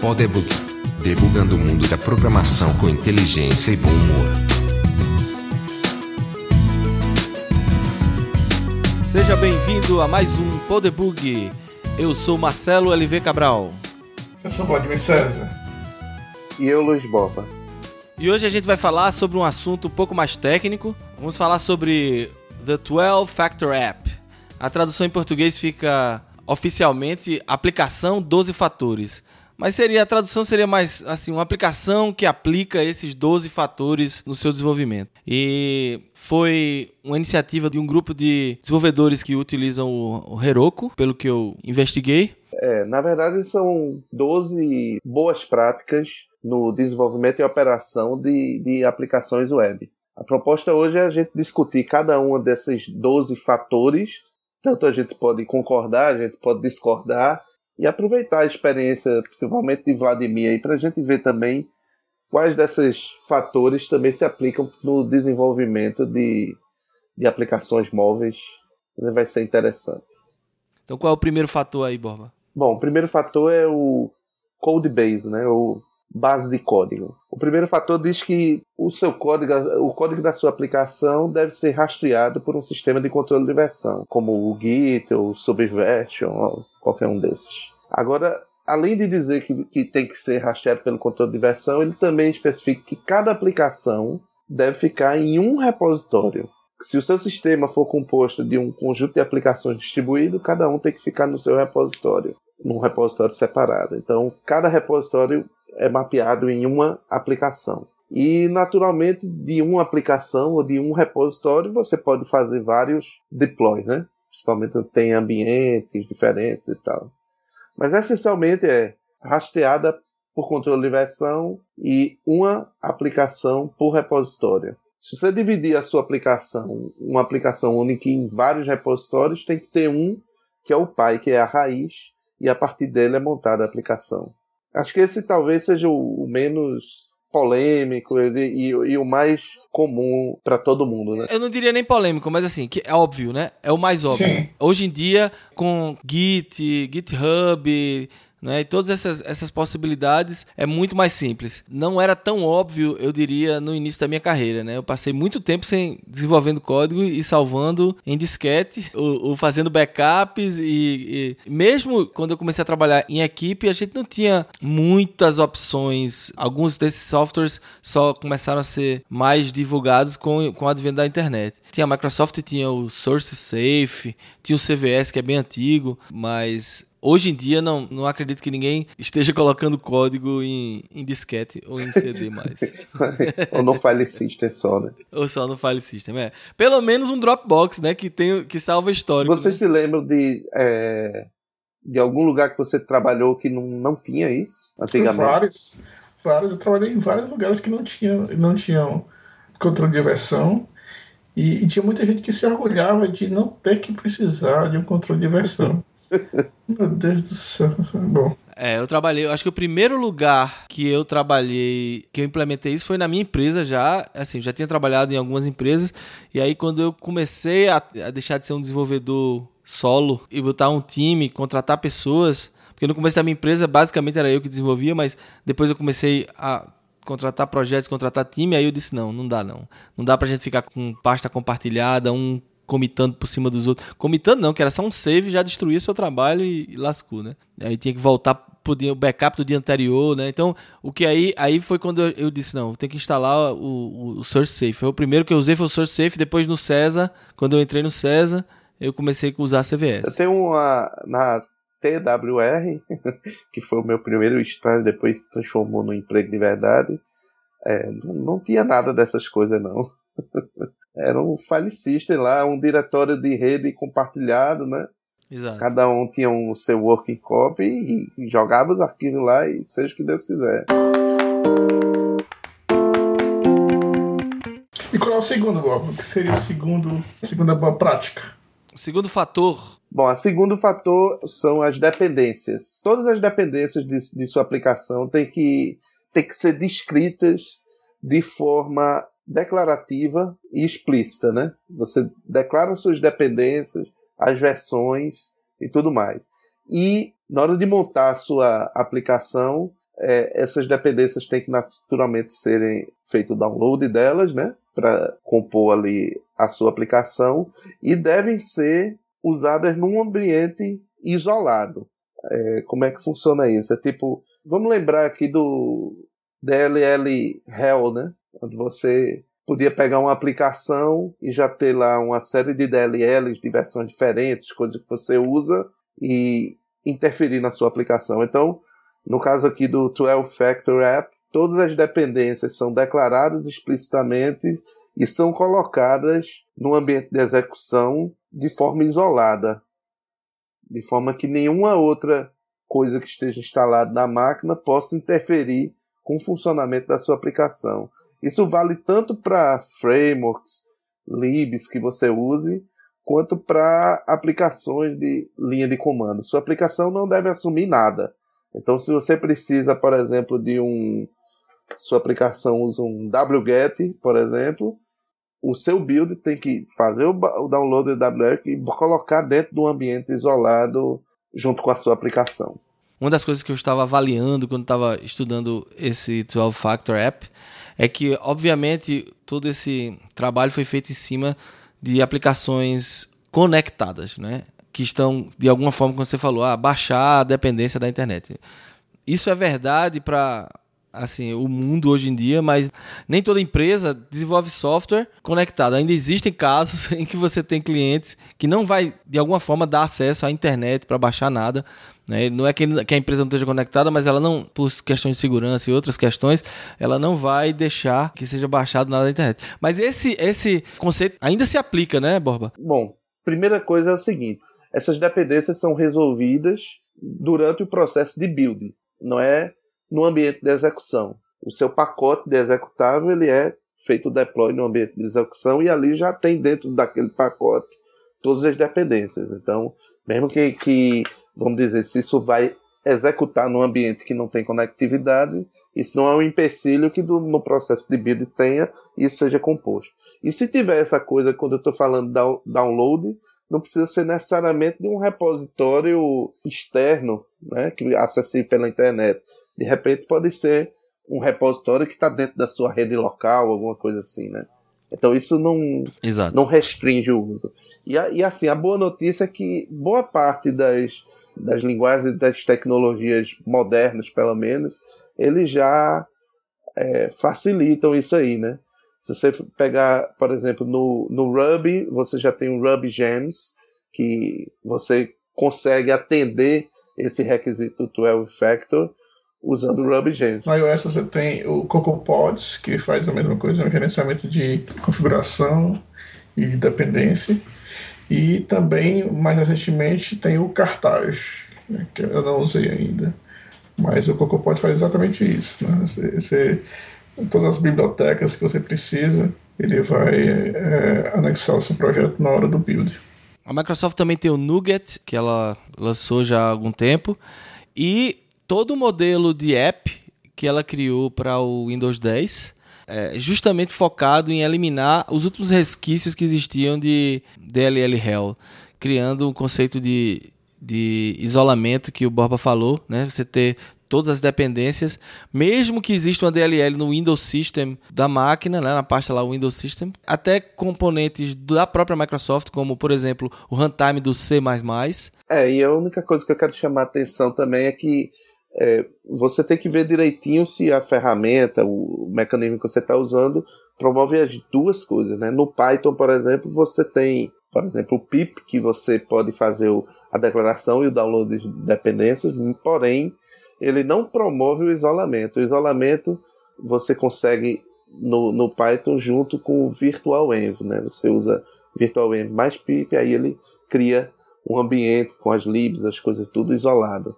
Podebug. Debugando o mundo da programação com inteligência e bom humor. Seja bem-vindo a mais um Podebug. Eu sou Marcelo LV Cabral. Eu sou Vladimir César. E eu, Luiz Boba. E hoje a gente vai falar sobre um assunto um pouco mais técnico. Vamos falar sobre The 12 Factor App. A tradução em português fica oficialmente aplicação 12 fatores. Mas seria a tradução seria mais assim, uma aplicação que aplica esses 12 fatores no seu desenvolvimento. E foi uma iniciativa de um grupo de desenvolvedores que utilizam o, Heroku, pelo que eu investiguei. É, na verdade são 12 boas práticas no desenvolvimento e operação de, de aplicações web. A proposta hoje é a gente discutir cada um desses 12 fatores. Tanto a gente pode concordar, a gente pode discordar, e aproveitar a experiência, principalmente de Vladimir, aí, para a gente ver também quais desses fatores também se aplicam no desenvolvimento de, de aplicações móveis. Vai ser interessante. Então, qual é o primeiro fator aí, Borba? Bom, o primeiro fator é o code base, né? O base de código. O primeiro fator diz que o seu código, o código da sua aplicação deve ser rastreado por um sistema de controle de versão, como o Git ou o Subversion, ou qualquer um desses. Agora, além de dizer que, que tem que ser rastreado pelo controle de versão, ele também especifica que cada aplicação deve ficar em um repositório. Se o seu sistema for composto de um conjunto de aplicações distribuído, cada um tem que ficar no seu repositório, num repositório separado. Então, cada repositório é mapeado em uma aplicação. E, naturalmente, de uma aplicação ou de um repositório, você pode fazer vários deploys, né? Principalmente tem ambientes diferentes e tal. Mas, essencialmente, é rastreada por controle de versão e uma aplicação por repositório. Se você dividir a sua aplicação, uma aplicação única em vários repositórios, tem que ter um que é o pai, que é a raiz, e a partir dele é montada a aplicação. Acho que esse talvez seja o, menos polêmico e, e, e, o mais comum para todo mundo, né? Eu não diria nem polêmico, mas assim, que é óbvio, né? É o mais óbvio. Sim. Hoje em dia, com Git, GitHub, né? E todas essas, essas possibilidades é muito mais simples. Não era tão óbvio, eu diria, no início da minha carreira, né? Eu passei muito tempo sem desenvolvendo código e salvando em disquete, ou, ou fazendo backups e, e, mesmo quando eu comecei a trabalhar em equipe, a gente não tinha muitas opções. Alguns desses softwares só começaram a ser mais divulgados com, com o advento da internet. Tinha a Microsoft, tinha o Source Safe, tinha o CVS que é bem antigo, mas Hoje em dia, não, não acredito que ninguém esteja colocando código em, em disquete ou em CD mais. ou no file system só, né? Ou só no file system, é. Pelo menos um Dropbox, né? Que, tem, que salva histórico. Você né? se lembra de, é, de algum lugar que você trabalhou que não, não tinha isso antigamente? Vários. Vários. Eu trabalhei em vários lugares que não tinham, não tinham controle de versão. E, e tinha muita gente que se orgulhava de não ter que precisar de um controle de versão. Meu Deus do céu. Bom. É, eu trabalhei, eu acho que o primeiro lugar que eu trabalhei, que eu implementei isso foi na minha empresa já, assim, já tinha trabalhado em algumas empresas, e aí quando eu comecei a, a deixar de ser um desenvolvedor solo e botar um time, contratar pessoas, porque no começo da minha empresa basicamente era eu que desenvolvia, mas depois eu comecei a contratar projetos, contratar time, aí eu disse não, não dá não. Não dá pra gente ficar com pasta compartilhada, um comitando por cima dos outros. Comitando não, que era só um save, já destruía seu trabalho e, e lascou, né? Aí tinha que voltar pro dia, o backup do dia anterior, né? Então, o que aí, aí foi quando eu, eu disse, não, tem que instalar o, o, o Source Safe. Foi o primeiro que eu usei foi o Source Safe, depois no César, quando eu entrei no César, eu comecei a usar a CVS. Eu tenho uma na TWR, que foi o meu primeiro estágio, depois se transformou no emprego de verdade. É, não, não tinha nada dessas coisas, não. era um file system lá, um diretório de rede compartilhado, né? Exato. Cada um tinha o um seu working copy e, e jogava os arquivos lá e seja o que Deus quiser. E qual é o segundo, Bob? O que seria o segundo, a segunda boa prática? O segundo fator. Bom, o segundo fator são as dependências. Todas as dependências de, de sua aplicação têm que, têm que ser descritas de forma declarativa e explícita, né? Você declara suas dependências, as versões e tudo mais. E na hora de montar a sua aplicação, é, essas dependências têm que naturalmente serem feito o download delas, né, para compor ali a sua aplicação e devem ser usadas num ambiente isolado. É, como é que funciona isso? É tipo, vamos lembrar aqui do DLL Hell, né, onde você podia pegar uma aplicação e já ter lá uma série de DLLs de versões diferentes, coisas que você usa e interferir na sua aplicação. Então, no caso aqui do 12 Factor App, todas as dependências são declaradas explicitamente e são colocadas no ambiente de execução de forma isolada, de forma que nenhuma outra coisa que esteja instalada na máquina possa interferir com o funcionamento da sua aplicação. Isso vale tanto para frameworks, libs que você use, quanto para aplicações de linha de comando. Sua aplicação não deve assumir nada. Então, se você precisa, por exemplo, de um. Sua aplicação usa um wget, por exemplo, o seu build tem que fazer o download do wget e colocar dentro de um ambiente isolado junto com a sua aplicação. Uma das coisas que eu estava avaliando quando estava estudando esse 12 Factor App é que, obviamente, todo esse trabalho foi feito em cima de aplicações conectadas, né? que estão, de alguma forma, como você falou, a baixar a dependência da internet. Isso é verdade para assim, o mundo hoje em dia, mas nem toda empresa desenvolve software conectado. Ainda existem casos em que você tem clientes que não vai, de alguma forma, dar acesso à internet para baixar nada. Né? Não é que a empresa não esteja conectada, mas ela não, por questões de segurança e outras questões, ela não vai deixar que seja baixado nada da internet. Mas esse, esse conceito ainda se aplica, né, Borba? Bom, primeira coisa é o seguinte: essas dependências são resolvidas durante o processo de build, não é no ambiente de execução. O seu pacote de executável ele é feito deploy no ambiente de execução e ali já tem dentro daquele pacote todas as dependências. Então, mesmo que, que vamos dizer, se isso vai executar num ambiente que não tem conectividade, isso não é um empecilho que do, no processo de build tenha isso seja composto. E se tiver essa coisa, quando eu estou falando de download, não precisa ser necessariamente de um repositório externo, né, que acessível pela internet. De repente pode ser um repositório que está dentro da sua rede local, alguma coisa assim, né? Então isso não, Exato. não restringe o uso. E, e assim, a boa notícia é que boa parte das, das linguagens das tecnologias modernas, pelo menos, eles já é, facilitam isso aí, né? Se você pegar, por exemplo, no, no Ruby, você já tem o Ruby Gems, que você consegue atender esse requisito do 12 Factor usando o Ruby Gems. No iOS você tem o CocoaPods, que faz a mesma coisa, um gerenciamento de configuração e dependência. E também, mais recentemente, tem o Cartaz, né, que eu não usei ainda. Mas o CocoaPod faz exatamente isso. Né? Você, você todas as bibliotecas que você precisa, ele vai é, anexar o seu projeto na hora do build. A Microsoft também tem o Nougat, que ela lançou já há algum tempo, e todo o modelo de app que ela criou para o Windows 10 é justamente focado em eliminar os últimos resquícios que existiam de DLL Hell, criando um conceito de, de isolamento que o Borba falou, né? Você ter todas as dependências, mesmo que exista uma DLL no Windows System da máquina, né, na pasta lá Windows System, até componentes da própria Microsoft, como por exemplo o runtime do C++. É, e a única coisa que eu quero chamar a atenção também é que é, você tem que ver direitinho se a ferramenta, o mecanismo que você está usando promove as duas coisas, né? No Python, por exemplo, você tem, por exemplo, o pip, que você pode fazer a declaração e o download de dependências, porém ele não promove o isolamento. O isolamento você consegue no, no Python junto com o Virtual Env, né? Você usa Virtual Env mais pip, aí ele cria um ambiente com as libs, as coisas tudo isolado.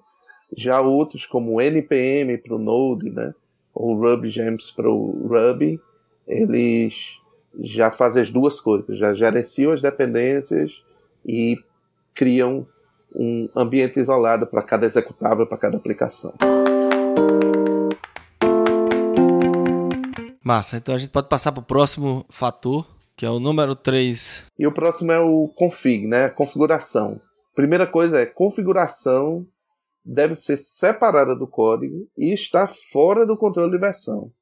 Já outros como o npm para o Node, né? Ou RubyGems para o Ruby, eles já fazem as duas coisas, já gerenciam as dependências e criam um ambiente isolado para cada executável, para cada aplicação. Massa, então a gente pode passar para o próximo fator, que é o número 3. E o próximo é o config, né? Configuração. Primeira coisa é configuração deve ser separada do código e está fora do controle de versão.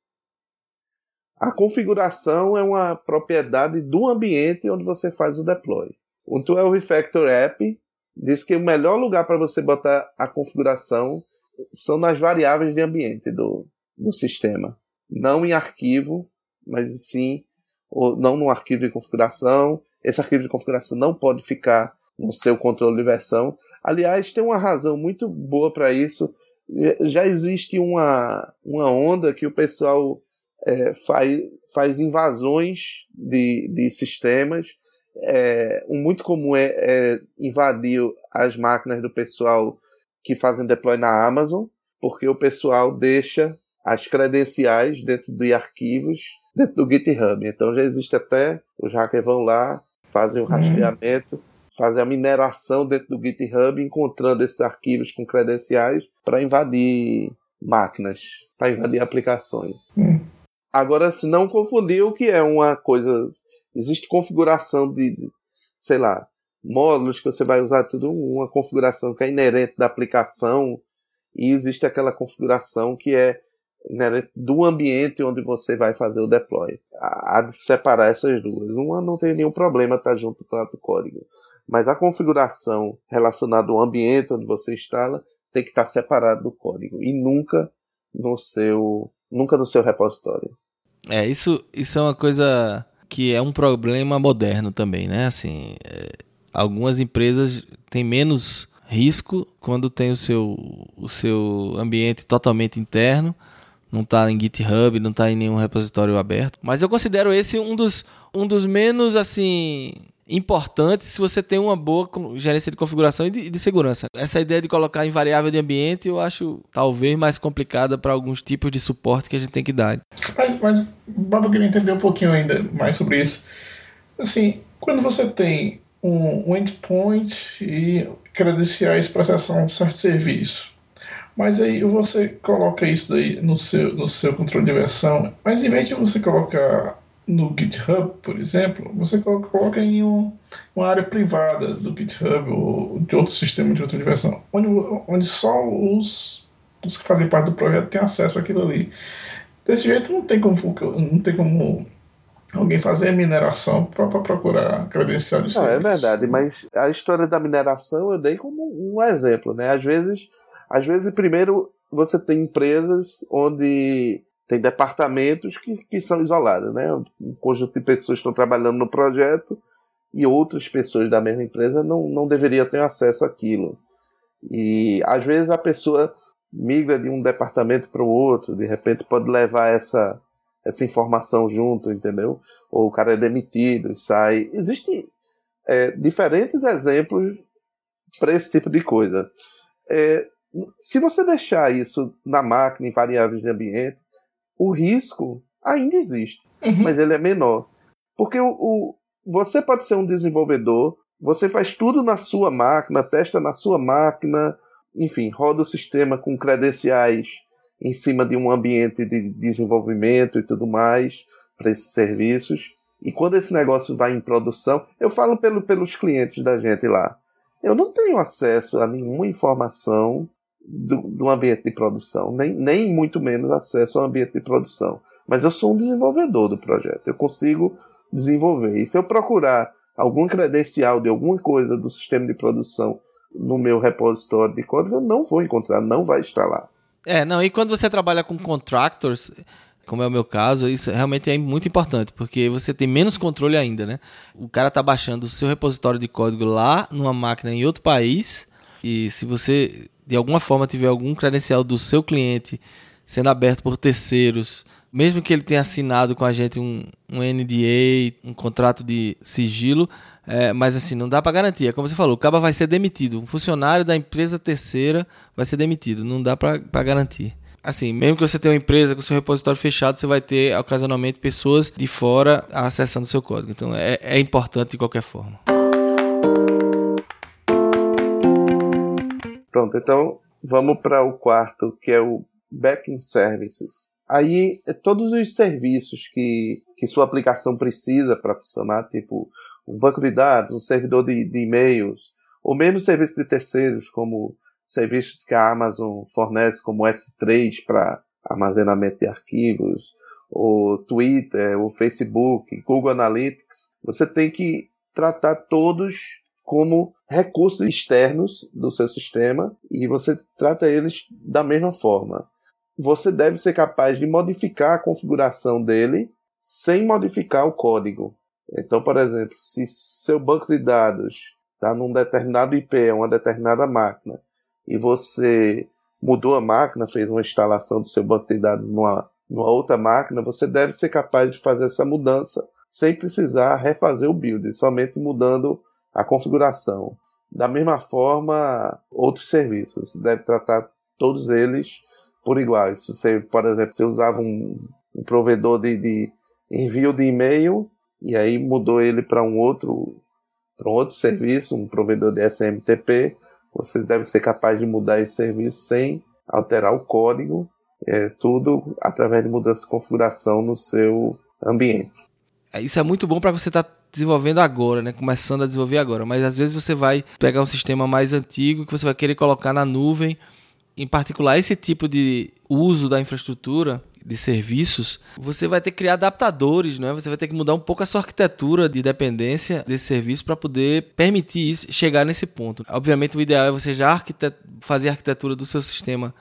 A configuração é uma propriedade do ambiente onde você faz o deploy. O 12 Factor App diz que o melhor lugar para você botar a configuração são nas variáveis de ambiente do, do sistema. Não em arquivo, mas sim, ou não no arquivo de configuração. Esse arquivo de configuração não pode ficar no seu controle de versão. Aliás, tem uma razão muito boa para isso. Já existe uma, uma onda que o pessoal é, faz, faz invasões de, de sistemas. É, um muito comum é, é invadir as máquinas do pessoal que fazem deploy na Amazon, porque o pessoal deixa as credenciais dentro de arquivos dentro do GitHub. Então já existe até, os hackers vão lá, fazem o uhum. rastreamento, uhum. Fazem a mineração dentro do GitHub, encontrando esses arquivos com credenciais para invadir máquinas, para invadir aplicações. Uhum. Agora, se não confundir o que é uma coisa. Existe configuração de, de, sei lá, módulos que você vai usar tudo, uma configuração que é inerente da aplicação, e existe aquela configuração que é inerente do ambiente onde você vai fazer o deploy. Há de separar essas duas. Uma não tem nenhum problema estar junto com o código. Mas a configuração relacionada ao ambiente onde você instala tem que estar separado do código. E nunca no seu nunca no seu repositório. É, isso, isso é uma coisa que é um problema moderno também, né? Assim, é, algumas empresas têm menos risco quando tem o seu, o seu ambiente totalmente interno, não está em GitHub, não está em nenhum repositório aberto. Mas eu considero esse um dos, um dos menos assim importante se você tem uma boa gerência de configuração e de, de, segurança. Essa ideia de colocar em variável de ambiente eu acho talvez mais complicada para alguns tipos de suporte que a gente tem que dar. Mas, mas Bob, eu queria entender um pouquinho ainda mais sobre isso. Assim, quando você tem um, um endpoint e credenciais para acessar um certo serviço, mas aí você coloca isso daí no seu, no seu controle de versão, mas em vez de você colocar no GitHub, por exemplo, você coloca em um, uma área privada do GitHub ou de outro sistema de outra versão, onde, onde só os, os que fazem parte do projeto têm acesso àquilo ali. Desse jeito não tem como, não tem como alguém fazer mineração para procurar credencial de Não, é verdade, mas a história da mineração eu dei como um exemplo, né? Às vezes, às vezes primeiro você tem empresas onde tem departamentos que, que são isolados, né? Um conjunto de pessoas estão trabalhando no projeto e outras pessoas da mesma empresa não, não deveriam ter acesso àquilo. E às vezes a pessoa migra de um departamento para o outro, de repente pode levar essa, essa informação junto, entendeu? Ou o cara é demitido e sai. Existem é, diferentes exemplos para esse tipo de coisa. É, se você deixar isso na máquina, em variáveis de ambiente, o risco ainda existe, uhum. mas ele é menor. Porque o, o, você pode ser um desenvolvedor, você faz tudo na sua máquina, testa na sua máquina, enfim, roda o sistema com credenciais em cima de um ambiente de desenvolvimento e tudo mais para esses serviços. E quando esse negócio vai em produção, eu falo pelo, pelos clientes da gente lá. Eu não tenho acesso a nenhuma informação do, do ambiente de produção, nem, nem muito menos acesso ao ambiente de produção. Mas eu sou um desenvolvedor do projeto, eu consigo desenvolver. E se eu procurar algum credencial de alguma coisa do sistema de produção no meu repositório de código, eu não vou encontrar, não vai estar lá. É, não, e quando você trabalha com contractors, como é o meu caso, isso realmente é muito importante, porque você tem menos controle ainda, né? O cara tá baixando o seu repositório de código lá numa máquina em outro país, e se você de alguma forma tiver algum credencial do seu cliente sendo aberto por terceiros, mesmo que ele tenha assinado com a gente um, um NDA, um contrato de sigilo, é, mas assim, não dá para garantir. É como você falou, o caba vai ser demitido. Um funcionário da empresa terceira vai ser demitido. Não dá para garantir. Assim, mesmo que você tenha uma empresa com seu repositório fechado, você vai ter ocasionalmente pessoas de fora acessando o seu código. Então é, é importante de qualquer forma. Pronto, então vamos para o quarto, que é o Backing Services. Aí, é todos os serviços que, que sua aplicação precisa para funcionar, tipo um banco de dados, um servidor de, de e-mails, ou mesmo serviços de terceiros, como serviços que a Amazon fornece, como S3 para armazenamento de arquivos, o Twitter, o Facebook, Google Analytics, você tem que tratar todos como recursos externos do seu sistema e você trata eles da mesma forma. Você deve ser capaz de modificar a configuração dele sem modificar o código. Então, por exemplo, se seu banco de dados está num determinado IP, uma determinada máquina, e você mudou a máquina, fez uma instalação do seu banco de dados numa, numa outra máquina, você deve ser capaz de fazer essa mudança sem precisar refazer o build, somente mudando a configuração. Da mesma forma, outros serviços, você deve tratar todos eles por igual. Se você, por exemplo, você usava um, um provedor de, de envio de e-mail e aí mudou ele para um outro para um outro serviço, um provedor de SMTP, vocês devem ser capazes de mudar esse serviço sem alterar o código, é, tudo através de mudança de configuração no seu ambiente. É, isso é muito bom para você estar tá desenvolvendo agora, né? Começando a desenvolver agora. Mas às vezes você vai pegar um sistema mais antigo que você vai querer colocar na nuvem. Em particular, esse tipo de uso da infraestrutura de serviços, você vai ter que criar adaptadores, né? Você vai ter que mudar um pouco a sua arquitetura de dependência desse serviço para poder permitir isso, chegar nesse ponto. Obviamente, o ideal é você já arquitet fazer a arquitetura do seu sistema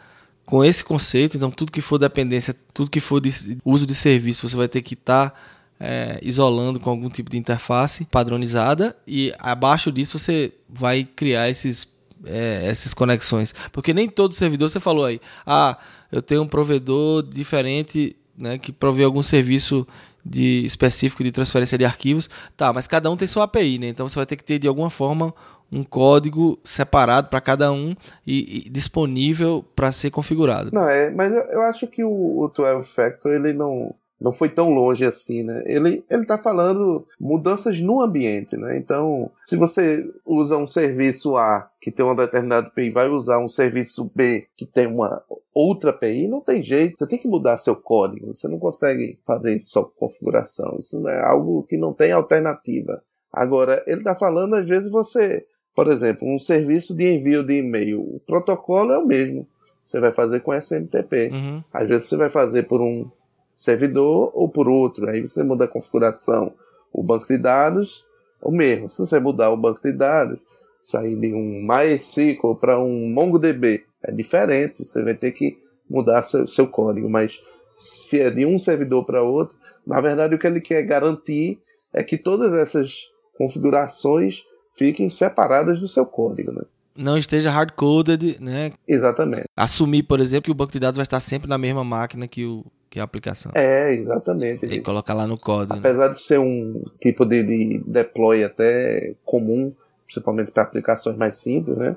com esse conceito. Então, tudo que for dependência, tudo que for de uso de serviço, você vai ter que estar tá, é, isolando com algum tipo de interface padronizada e abaixo disso você vai criar esses é, essas conexões. Porque nem todo servidor, você falou aí, ah, eu tenho um provedor diferente né, que provê algum serviço de específico de transferência de arquivos. Tá, mas cada um tem sua API, né? Então você vai ter que ter de alguma forma um código separado para cada um e, e disponível para ser configurado. Não, é, mas eu, eu acho que o, o 12 Factor ele não não foi tão longe assim, né? Ele ele está falando mudanças no ambiente, né? Então, se você usa um serviço A que tem uma determinada API, vai usar um serviço B que tem uma outra API, não tem jeito. Você tem que mudar seu código. Você não consegue fazer isso só com configuração. Isso é algo que não tem alternativa. Agora, ele está falando às vezes você, por exemplo, um serviço de envio de e-mail, o protocolo é o mesmo. Você vai fazer com SMTP. Uhum. Às vezes você vai fazer por um servidor ou por outro. Aí você muda a configuração. O banco de dados, o mesmo. Se você mudar o banco de dados, sair de um MySQL para um MongoDB, é diferente. Você vai ter que mudar seu, seu código. Mas se é de um servidor para outro, na verdade o que ele quer garantir é que todas essas configurações fiquem separadas do seu código, né? não esteja hard-coded, né? Exatamente. Assumir, por exemplo, que o banco de dados vai estar sempre na mesma máquina que o, que é a aplicação. É, exatamente. E colocar lá no código. Né? Apesar né? de ser um tipo de, de deploy até comum, principalmente para aplicações mais simples, né?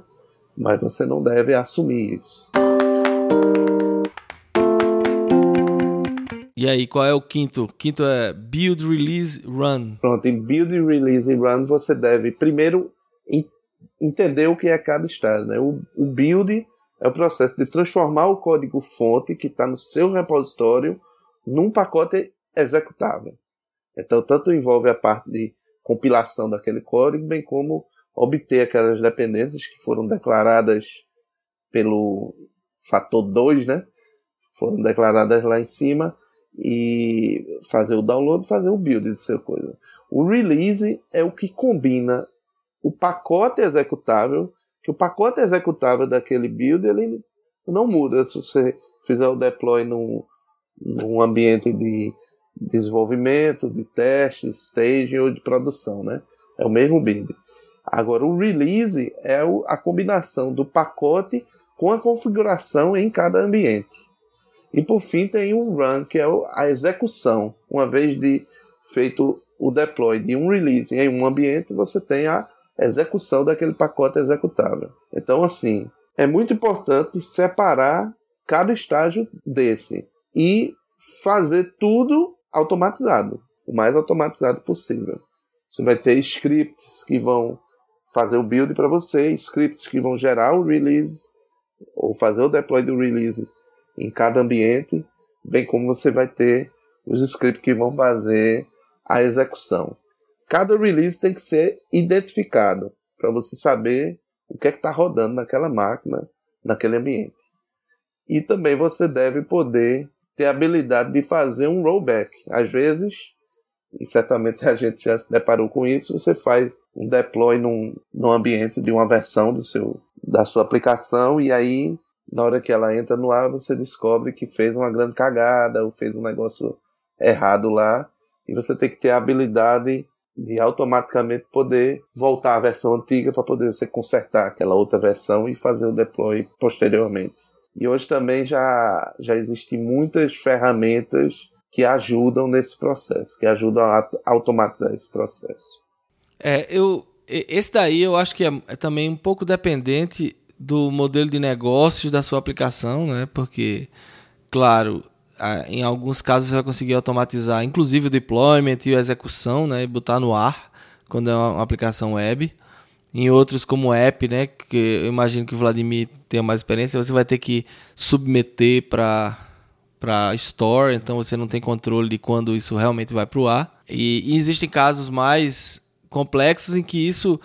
Mas você não deve assumir isso. E aí, qual é o quinto? O quinto é Build, Release, Run. Pronto, em Build, Release e Run você deve primeiro entender o que é cada estágio. Né? O, o Build é o processo de transformar o código fonte que está no seu repositório num pacote executável. Então, tanto envolve a parte de compilação daquele código, bem como obter aquelas dependências que foram declaradas pelo fator 2, né? Foram declaradas lá em cima e fazer o download, fazer o build de seu coisa. O release é o que combina o pacote executável que o pacote executável daquele build ele não muda se você fizer o deploy num, num ambiente de desenvolvimento, de teste, stage ou de produção, né? É o mesmo build. Agora, o release é a combinação do pacote com a configuração em cada ambiente. E por fim tem o run, que é a execução. Uma vez de feito o deploy de um release em um ambiente, você tem a execução daquele pacote executável. Então, assim, é muito importante separar cada estágio desse e fazer tudo automatizado, o mais automatizado possível. Você vai ter scripts que vão fazer o build para você, scripts que vão gerar o release ou fazer o deploy do release em cada ambiente, bem como você vai ter os scripts que vão fazer a execução. Cada release tem que ser identificado para você saber o que é que está rodando naquela máquina naquele ambiente. E também você deve poder ter a habilidade de fazer um rollback. Às vezes, e certamente a gente já se deparou com isso, você faz um deploy num, num ambiente de uma versão do seu, da sua aplicação e aí na hora que ela entra no ar você descobre que fez uma grande cagada ou fez um negócio errado lá e você tem que ter a habilidade de automaticamente poder voltar à versão antiga para poder você consertar aquela outra versão e fazer o deploy posteriormente. E hoje também já, já existem muitas ferramentas que ajudam nesse processo, que ajudam a automatizar esse processo. É, eu, esse daí eu acho que é, é também um pouco dependente do modelo de negócios da sua aplicação, né? Porque, claro, em alguns casos você vai conseguir automatizar, inclusive o deployment e a execução, né? E botar no ar quando é uma aplicação web. Em outros, como app, né? Que eu imagino que o Vladimir tenha mais experiência, você vai ter que submeter para para store, então você não tem controle de quando isso realmente vai para o ar. E, e, existem casos mais complexos em que isso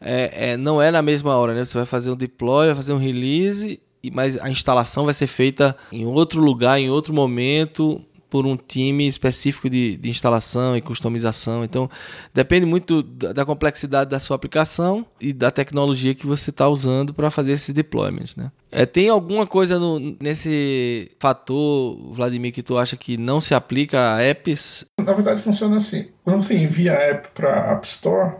é, é, não é na mesma hora, né? Você vai fazer um deploy, vai fazer um release, mas a instalação vai ser feita em outro lugar, em outro momento, por um time específico de, de instalação e customização. Então, depende muito da, da, complexidade da sua aplicação e da tecnologia que você está usando para fazer esses deployments. Né? É, tem alguma coisa no, nesse fator, Vladimir, que tu acha que não se aplica a apps? Na verdade, funciona assim. Quando você envia a app para a App Store,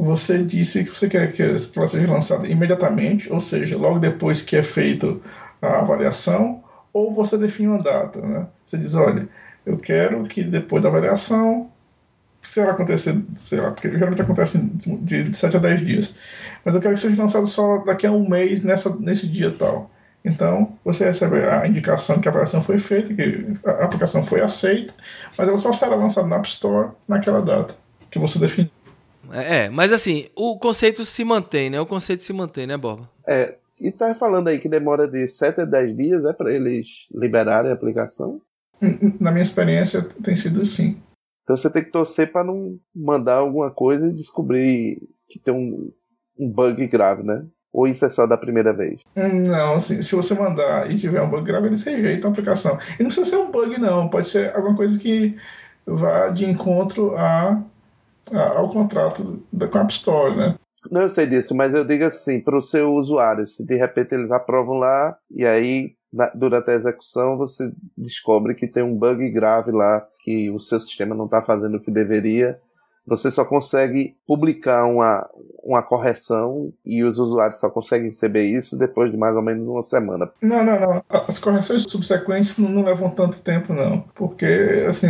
você disse que você quer que ela seja lançada imediatamente, ou seja, logo depois que é feito a avaliação, ou você define uma data. Né? Você diz, olha, eu quero que depois da avaliação, se ela acontecer, sei lá, porque geralmente acontece de 7 a 10 dias, mas eu quero que seja lançado só daqui a um mês, nessa, nesse dia tal. Então, você recebe a indicação que a avaliação foi feita, que a aplicação foi aceita, mas ela só será lançada na App Store naquela data que você definiu. É, mas assim, o conceito se mantém, né? O conceito se mantém, né, Boba? É, e tá falando aí que demora de 7 a 10 dias, é para eles liberarem a aplicação? Na minha experiência, tem sido assim. Então você tem que torcer para não mandar alguma coisa e descobrir que tem um, um bug grave, né? Ou isso é só da primeira vez? Não, assim, se você mandar e tiver um bug grave, eles rejeitam a aplicação. E não precisa ser um bug, não. Pode ser alguma coisa que vá de encontro a ao contrato da, com a App Store, né? Não, eu sei disso, mas eu digo assim, para o seu usuário, se de repente eles aprovam lá e aí na, durante a execução você descobre que tem um bug grave lá, que o seu sistema não está fazendo o que deveria, você só consegue publicar uma, uma correção e os usuários só conseguem receber isso depois de mais ou menos uma semana. Não, não, não. As correções subsequentes não, não levam tanto tempo, não. Porque, assim,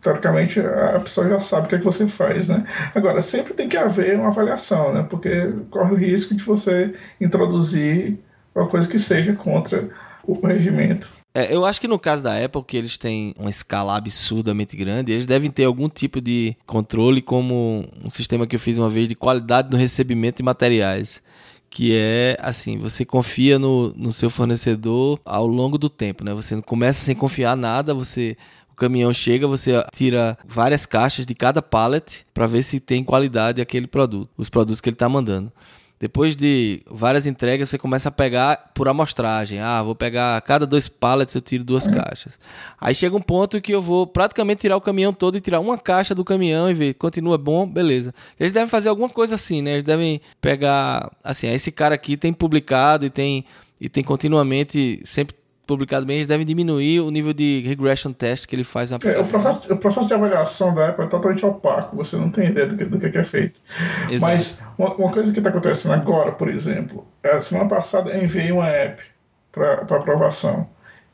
teoricamente a pessoa já sabe o que é que você faz, né? Agora, sempre tem que haver uma avaliação, né? Porque corre o risco de você introduzir uma coisa que seja contra o regimento. É, eu acho que no caso da Apple, que eles têm uma escala absurdamente grande, eles devem ter algum tipo de controle, como um sistema que eu fiz uma vez de qualidade no recebimento de materiais. Que é assim, você confia no, no seu fornecedor ao longo do tempo, né? Você não começa sem confiar nada, você o caminhão chega, você tira várias caixas de cada pallet para ver se tem qualidade aquele produto, os produtos que ele está mandando. Depois de várias entregas, você começa a pegar por amostragem. Ah, vou pegar cada dois pallets, eu tiro duas caixas. Aí chega um ponto que eu vou praticamente tirar o caminhão todo e tirar uma caixa do caminhão e ver, continua bom, beleza. Eles devem fazer alguma coisa assim, né? Eles devem pegar, assim, esse cara aqui tem publicado e tem e tem continuamente sempre publicado bem, eles devem diminuir o nível de regression test que ele faz na aplicação. É, o, processo, o processo de avaliação da Apple é totalmente opaco, você não tem ideia do que, do que é feito. Exato. Mas uma, uma coisa que está acontecendo agora, por exemplo, é, semana passada eu enviei uma app para aprovação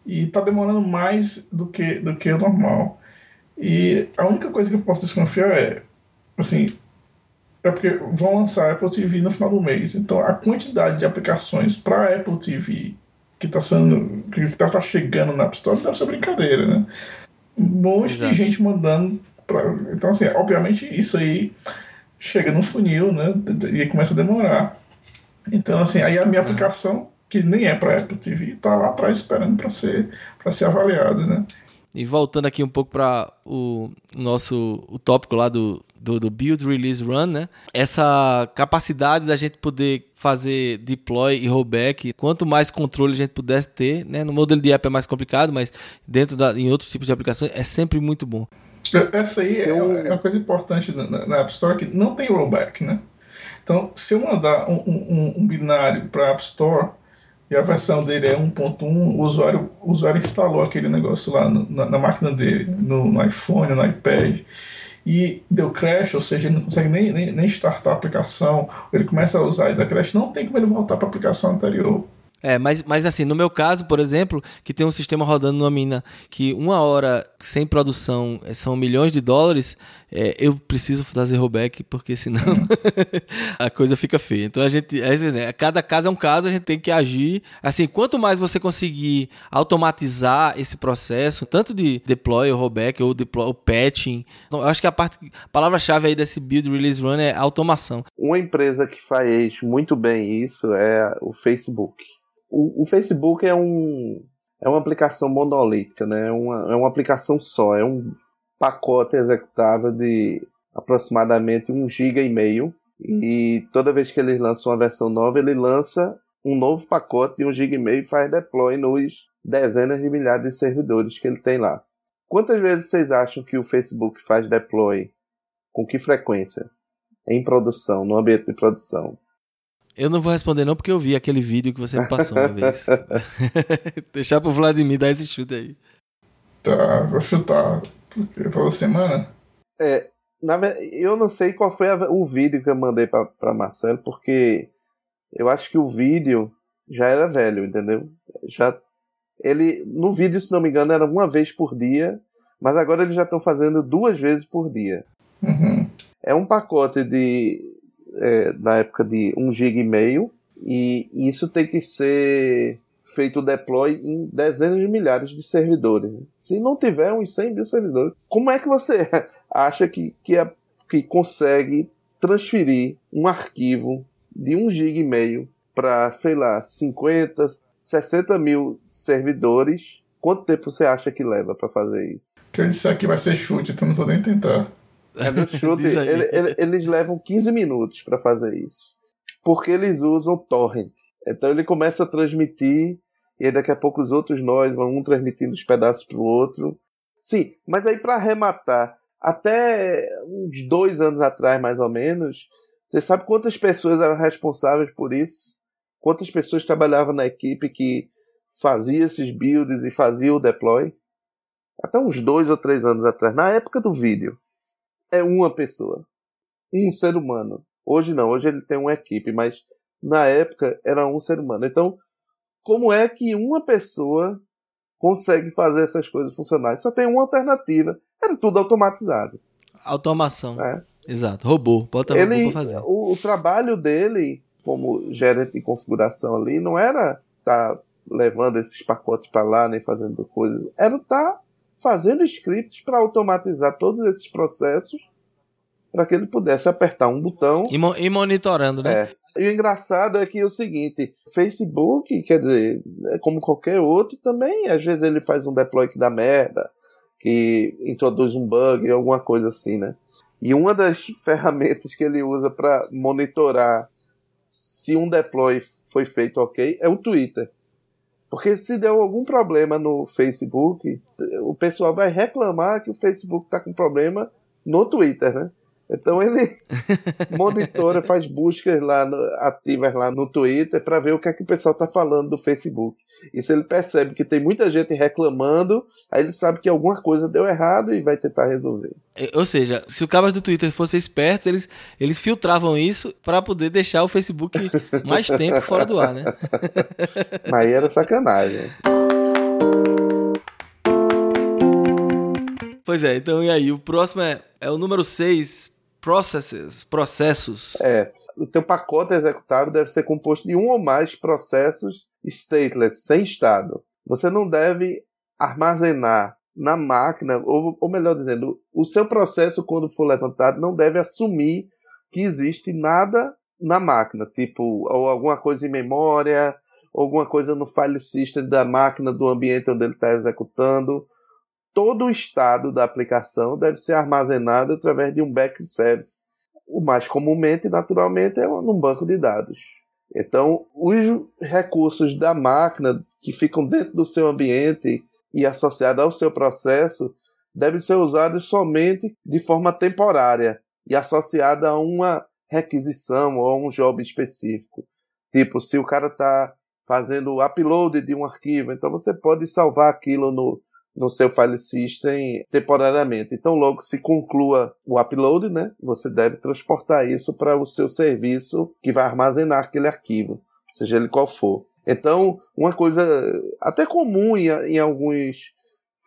e está demorando mais do que, do que o normal. E a única coisa que eu posso desconfiar é, assim, é porque vão lançar a Apple TV no final do mês. Então a quantidade de aplicações para Apple TV que está sendo que está tá chegando na App Store deve ser brincadeira, né? Um monte Exato. de gente mandando pra, então assim, obviamente isso aí chega no funil, né? E começa a demorar. Então assim, aí a minha aplicação que nem é para Apple TV está lá atrás esperando para ser para ser avaliada, né? E voltando aqui um pouco para o nosso o tópico lá do, do, do, build, release, run, né? Essa capacidade da gente poder fazer deploy e rollback, quanto mais controle a gente pudesse ter, né? No modelo de app é mais complicado, mas dentro da, em outros tipos de aplicações é sempre muito bom. Essa aí é, uma, é uma coisa importante na, na, App Store que não tem rollback, né? Então, se eu mandar um, um, um binário para a App Store e a versão dele é 1.1, o usuário, o usuário instalou aquele negócio lá no, na, na, máquina dele, no, no, iPhone, no iPad, e deu crash, ou seja, ele não consegue nem, nem, nem startar a aplicação, ele começa a usar e dá crash, não tem como ele voltar para a aplicação anterior. É, mas, mas assim, no meu caso, por exemplo, que tem um sistema rodando numa mina que uma hora sem produção eh, são milhões de dólares, é, eu preciso fazer rollback, porque senão a coisa fica feia. Então a gente, é, cada caso é um caso, a gente tem que agir. Assim, quanto mais você conseguir automatizar esse processo, tanto de deploy ou rollback ou deploy ou patching, então, eu acho que a parte, palavra-chave aí desse build release run é automação. Uma empresa que faz muito bem isso é o Facebook o, o, Facebook é um é uma aplicação monolítica, né? É uma, é uma aplicação só, é um pacote executável de aproximadamente um giga e meio e toda vez que eles lançam uma versão nova, ele lança um novo pacote de um giga e meio e faz deploy nos dezenas de milhares de servidores que ele tem lá. Quantas vezes vocês acham que o Facebook faz deploy? Com que frequência? Em produção, no ambiente de produção? Eu não vou responder não porque eu vi aquele vídeo que você me passou uma vez. Deixar pro Vladimir dar esse chute aí. Tá, vou chutar. Falou semana? É, na, eu não sei qual foi a, o vídeo que eu mandei pra, pra Marcelo, porque eu acho que o vídeo já era velho, entendeu? Já ele no vídeo, se não me engano, era uma vez por dia, mas agora eles já estão fazendo duas vezes por dia. Uhum. É um pacote de é, na época de 1 GB e meio, e isso tem que ser feito deploy em dezenas de milhares de servidores. Se não tiver uns 100 mil servidores, como é que você acha que, que, é, que consegue transferir um arquivo de 1 GB e meio para, sei lá, 50, 60 mil servidores? Quanto tempo você acha que leva para fazer isso? Que eu disse aqui vai ser chute, então não vou nem tentar. É no chute, ele, ele, eles levam 15 minutos para fazer isso. Porque eles usam torrent. Então ele começa a transmitir e daqui a pouco os outros nós vão um transmitindo os pedaços pro outro. Sim, mas aí para arrematar, até uns dois anos atrás mais ou menos, você sabe quantas pessoas eram responsáveis por isso? Quantas pessoas trabalhavam na equipe que fazia esses builds e fazia o deploy? Até uns dois ou três anos atrás, na época do vídeo é uma pessoa. Um ser humano. Hoje não, hoje ele tem uma equipe, mas na época era um ser humano. Então, como é que uma pessoa consegue fazer essas coisas funcionarem? Só tem uma alternativa. Era tudo automatizado. Automação. É. Exato. Robô. Bota ele, robô fazer. O, o, trabalho dele, como gerente de configuração ali, não era estar tá levando esses pacotes para lá, nem fazendo coisas. Era estar tá fazendo scripts para automatizar todos esses processos para que ele pudesse apertar um botão e, mo e monitorando, né? É. E o engraçado é que é o seguinte, Facebook, quer dizer, é como qualquer outro, também às vezes ele faz um deploy que dá merda, que introduz um bug, alguma coisa assim, né? E uma das ferramentas que ele usa para monitorar se um deploy foi feito ok é o Twitter. Porque se deu algum problema no Facebook, o pessoal vai reclamar que o Facebook está com problema no Twitter, né? Então ele monitora, faz buscas lá no, ativas lá no Twitter para ver o que é que o pessoal está falando do Facebook. E se ele percebe que tem muita gente reclamando, aí ele sabe que alguma coisa deu errado e vai tentar resolver. É, ou seja, se o cabas do Twitter fossem espertos, eles, eles filtravam isso para poder deixar o Facebook mais tempo fora do ar, né? Mas aí era sacanagem. Pois é, então e aí? O próximo é, é o número 6, processes, processos. É, o teu pacote executável deve ser composto de um ou mais processos stateless, sem estado. Você não deve armazenar na máquina, ou, ou melhor dizendo, o seu processo, quando for levantado, não deve assumir que existe nada na máquina, tipo, ou alguma coisa em memória, alguma coisa no file system da máquina, do ambiente onde ele está executando, todo o estado da aplicação deve ser armazenado através de um back service. O mais comumente, naturalmente, é num banco de dados. Então, os recursos da máquina que ficam dentro do seu ambiente e associados ao seu processo devem ser usados somente de forma temporária e associada a uma requisição ou a um job específico. Tipo, se o cara está fazendo o upload de um arquivo, então você pode salvar aquilo no, no seu file system temporariamente. Então, logo se conclua o upload, né, você deve transportar isso para o seu serviço que vai armazenar aquele arquivo, seja ele qual for. Então, uma coisa até comum em, em alguns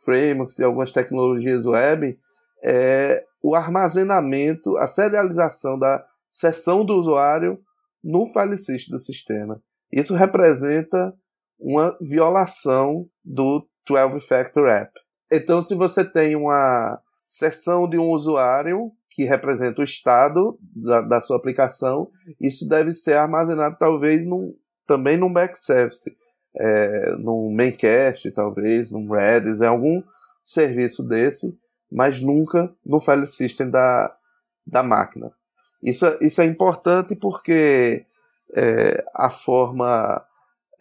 frameworks e algumas tecnologias web é o armazenamento, a serialização da sessão do usuário no file system do sistema. Isso representa uma violação do 12 Factor App. Então, se você tem uma sessão de um usuário que representa o estado da, da sua aplicação, isso deve ser armazenado talvez num, também num back service, é, num maincast, talvez, num Redis, em algum serviço desse, mas nunca no file system da, da máquina. Isso, isso é importante porque é, a forma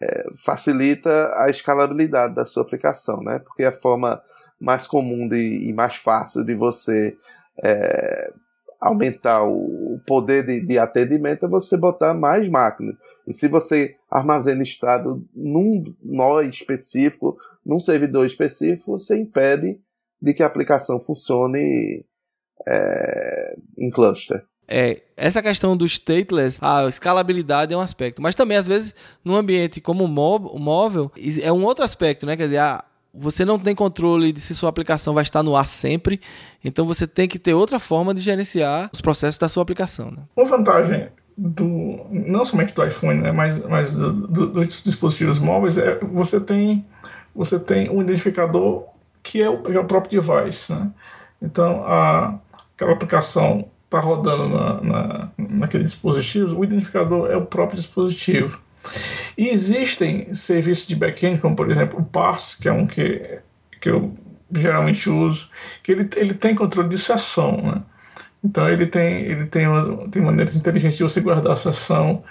é, facilita a escalabilidade da sua aplicação, né? Porque a forma mais comum de, e mais fácil de você é, aumentar o poder de, de, atendimento é você botar mais máquinas. E se você armazena estado num nó específico, num servidor específico, você impede de que a aplicação funcione é, em cluster. É, essa questão do stateless, a escalabilidade é um aspecto, mas também às vezes num ambiente como o móvel é um outro aspecto, né? Quer dizer, a, você não tem controle de se sua aplicação vai estar no ar sempre, então você tem que ter outra forma de gerenciar os processos da sua aplicação. Né? Uma vantagem do não somente do iPhone, né, mas, mas do, do, dos dispositivos móveis é você tem você tem um identificador que é o, é o próprio device, né? Então a aquela aplicação está rodando na, na, naquele dispositivo, o identificador é o próprio dispositivo. E existem serviços de back-end, como por exemplo o Parse, que é um que, que eu geralmente uso, que ele, ele tem controle de sessão. Né? Então ele tem, ele tem, tem maneiras inteligentes de você guardar a sessão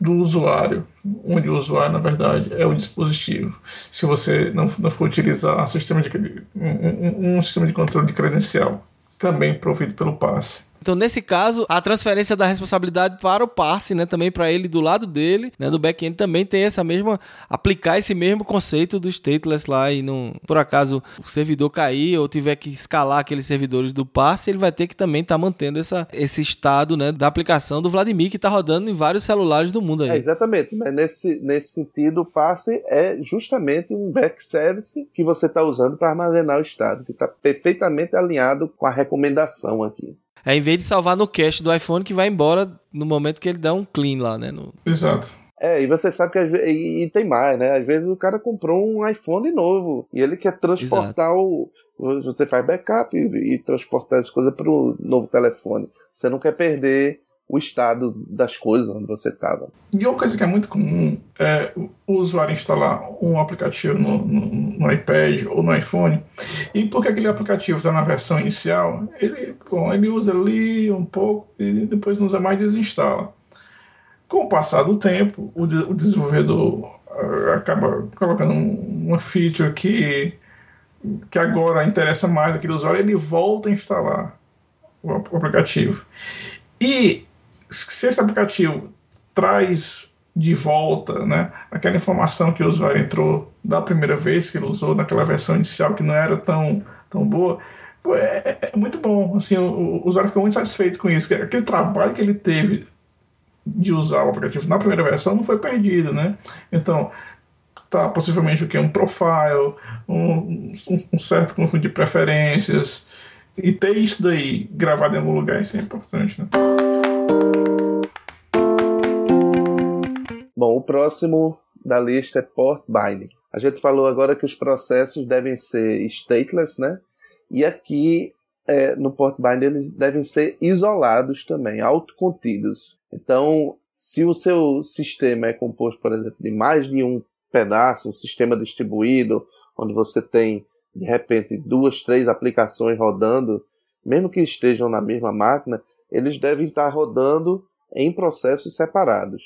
do usuário, onde o usuário, na verdade, é o dispositivo. Se você não, não for utilizar um sistema, de, um, um sistema de controle de credencial, também provido pelo passe. Então, nesse caso, a transferência da responsabilidade para o passe, né, também para ele do lado dele, né, do back-end também tem essa mesma aplicar esse mesmo conceito do stateless lá e não, por acaso o servidor cair ou tiver que escalar aqueles servidores do passe, ele vai ter que também estar tá mantendo essa, esse estado, né, da aplicação do Vladimir que está rodando em vários celulares do mundo aí. É, exatamente, mas nesse, nesse sentido o passe é justamente um back service que você está usando para armazenar o estado, que está perfeitamente alinhado com a recomendação aqui. É em vez de salvar no cache do iPhone que vai embora no momento que ele dá um clean lá, né? No... Exato. É, e você sabe que às vezes, e, e, tem mais, né? Às vezes o cara comprou um iPhone novo e ele quer transportar Exato. o. Você faz backup e, e transportar as coisas para o novo telefone. Você não quer perder o estado das coisas onde você estava. E uma coisa que é muito comum é o usuário instalar um aplicativo no, no, no iPad ou no iPhone e porque aquele aplicativo está na versão inicial, ele, bom, ele usa ali um pouco e depois não usa mais desinstala. Com o passar do tempo, o, o desenvolvedor uh, acaba colocando uma feature que, que agora interessa mais aquele usuário, ele volta a instalar o aplicativo. E se esse aplicativo traz de volta né, aquela informação que o usuário entrou da primeira vez que ele usou, naquela versão inicial que não era tão, tão boa, é, é, é, muito bom. Assim, o, o, usuário ficou muito satisfeito com isso. Aquele trabalho que ele teve de usar o aplicativo na primeira versão não foi perdido. Né? Então, tá possivelmente o que? Um profile, um, um certo conjunto de preferências. E ter isso daí gravado em algum lugar, isso é importante. Né? Bom, o próximo da lista é port binding. A gente falou agora que os processos devem ser stateless, né? E aqui é, no port binding eles devem ser isolados também, autocontidos. Então, se o seu sistema é composto, por exemplo, de mais de um pedaço, um sistema distribuído, onde você tem de repente duas, três aplicações rodando, mesmo que estejam na mesma máquina, eles devem estar rodando em processos separados.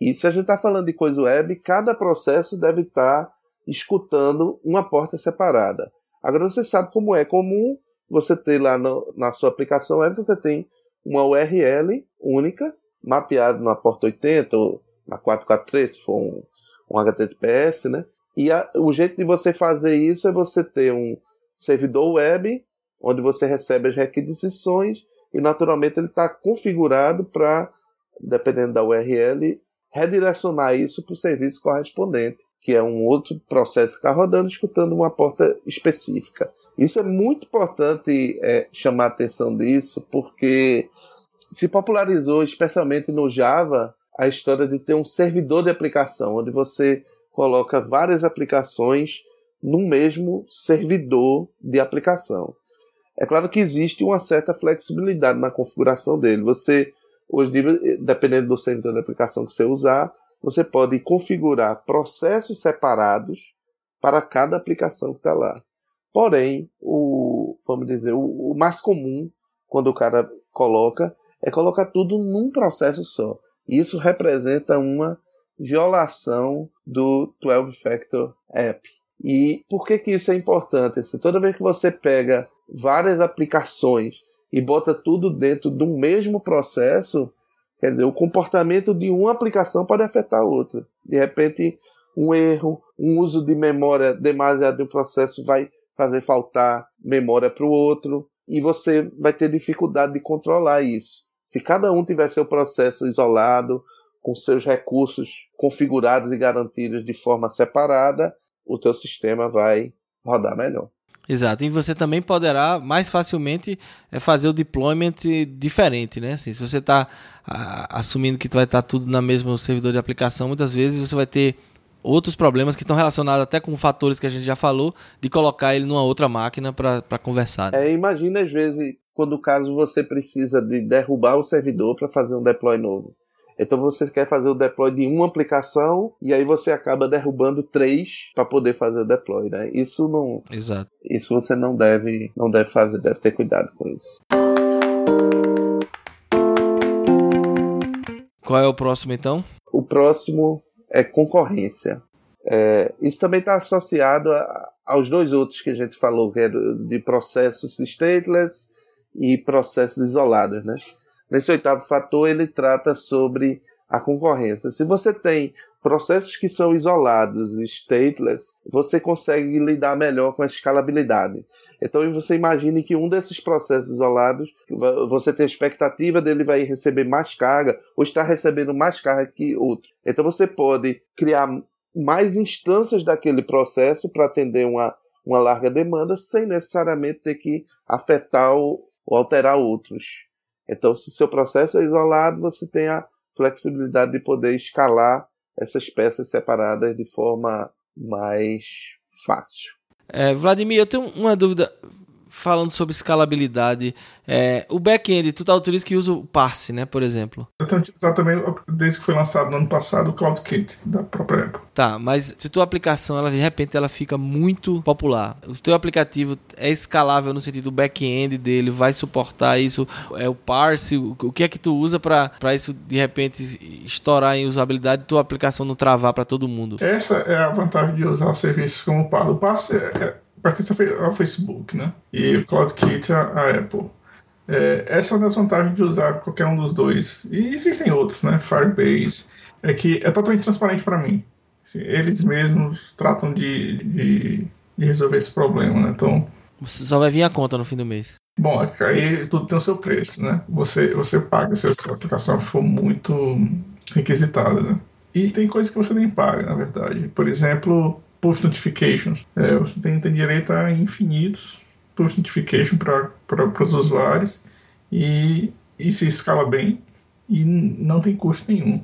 E se a gente está falando de coisa web, cada processo deve estar escutando uma porta separada. Agora você sabe como é comum você ter lá no, na sua aplicação web, você tem uma URL única, mapeada na porta 80 ou na 443, se for um, um HTTPS, né? E a, o jeito de você fazer isso é você ter um servidor web, onde você recebe as requisições, e naturalmente ele está configurado para, dependendo da URL, redirecionar isso para o serviço correspondente, que é um outro processo que está rodando, escutando uma porta específica. Isso é muito importante é, chamar a atenção disso, porque se popularizou, especialmente no Java, a história de ter um servidor de aplicação, onde você coloca várias aplicações no mesmo servidor de aplicação. É claro que existe uma certa flexibilidade na configuração dele. Você, hoje, dependendo do servidor de aplicação que você usar, você pode configurar processos separados para cada aplicação que está lá. Porém, o, vamos dizer, o, o mais comum, quando o cara coloca, é colocar tudo num processo só. Isso representa uma violação do 12 Factor App. E por que, que isso é importante? Assim, toda vez que você pega várias aplicações e bota tudo dentro do mesmo processo, quer dizer, o comportamento de uma aplicação pode afetar a outra. De repente, um erro, um uso de memória demasiado de um processo vai fazer faltar memória para o outro, e você vai ter dificuldade de controlar isso. Se cada um tiver seu processo isolado, com seus recursos configurados e garantidos de forma separada, o teu sistema vai rodar melhor. Exato, e você também poderá mais facilmente eh, fazer o deployment diferente, né? Assim, se você está assumindo que vai estar tá tudo no mesmo servidor de aplicação, muitas vezes você vai ter outros problemas que estão relacionados até com fatores que a gente já falou, de colocar ele numa outra máquina para conversar. Né? É, imagina às vezes quando caso você precisa de derrubar o servidor para fazer um deploy novo. Então você quer fazer o deploy de uma aplicação e aí você acaba derrubando três para poder fazer o deploy, né? Isso não. Exato. Isso você não deve, não deve fazer, deve ter cuidado com isso. Qual é o próximo então? O próximo é concorrência. É, isso também está associado a, aos dois outros que a gente falou, que é de processos stateless e processos isolados. Né? Nesse oitavo fator, ele trata sobre a concorrência. Se você tem processos que são isolados, stateless, você consegue lidar melhor com a escalabilidade. Então você imagine que um desses processos isolados, você tem a expectativa dele vai receber mais carga ou está recebendo mais carga que outro. Então você pode criar mais instâncias daquele processo para atender uma, uma larga demanda sem necessariamente ter que afetar ou, ou alterar outros. Então, se seu processo é isolado, você tem a flexibilidade de poder escalar essas peças separadas de forma mais fácil. É, Vladimir, eu tenho uma dúvida falando sobre escalabilidade. É, o back-end, tu tá autoriza que usa o parse, né, por exemplo? Eu tenho utilizado também, desde que foi lançado no ano passado, o CloudKit, da própria Apple. Tá, mas se tua aplicação, ela, de repente, ela fica muito popular, o teu aplicativo é escalável no sentido do back-end dele, vai suportar isso, é o parse, o, o que é que tu usa para isso, de repente, estourar em usabilidade e tua aplicação não travar para todo mundo? Essa é a vantagem de usar serviços como o parse. O parse é, é pertence ao Facebook, né? E o CloudKit a, Apple. É, essa é uma das vantagens de usar qualquer um dos dois. E existem outros, né? Firebase. É que é totalmente transparente para mim. Assim, eles mesmos tratam de, de, de, resolver esse problema, né? Então. Você só vai vir a conta no fim do mês. Bom, é aí tudo tem o seu preço, né? Você, você paga se a sua aplicação for muito requisitada, né? E tem coisas que você nem paga, na verdade. Por exemplo, push notifications. É, você tem, tem direito a infinitos push notification para os usuários e, e se escala bem e não tem custo nenhum.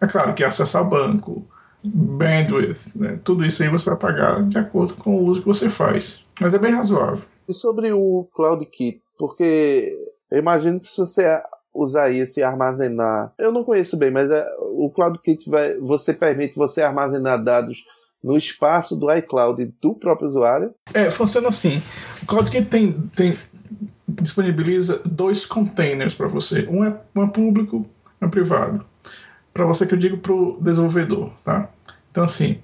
É claro que acessar banco, bandwidth, né, tudo isso aí você vai pagar de acordo com o uso que você faz. Mas é bem razoável. E sobre o CloudKit? Porque eu imagino que se você usar isso e armazenar. Eu não conheço bem, mas é, o CloudKit vai, você permite você armazenar dados no espaço do iCloud do próprio usuário? É, funciona assim. O Cloud tem, tem disponibiliza dois containers para você. Um é, um é público, um é privado. Para você que eu digo para o desenvolvedor, tá? Então assim,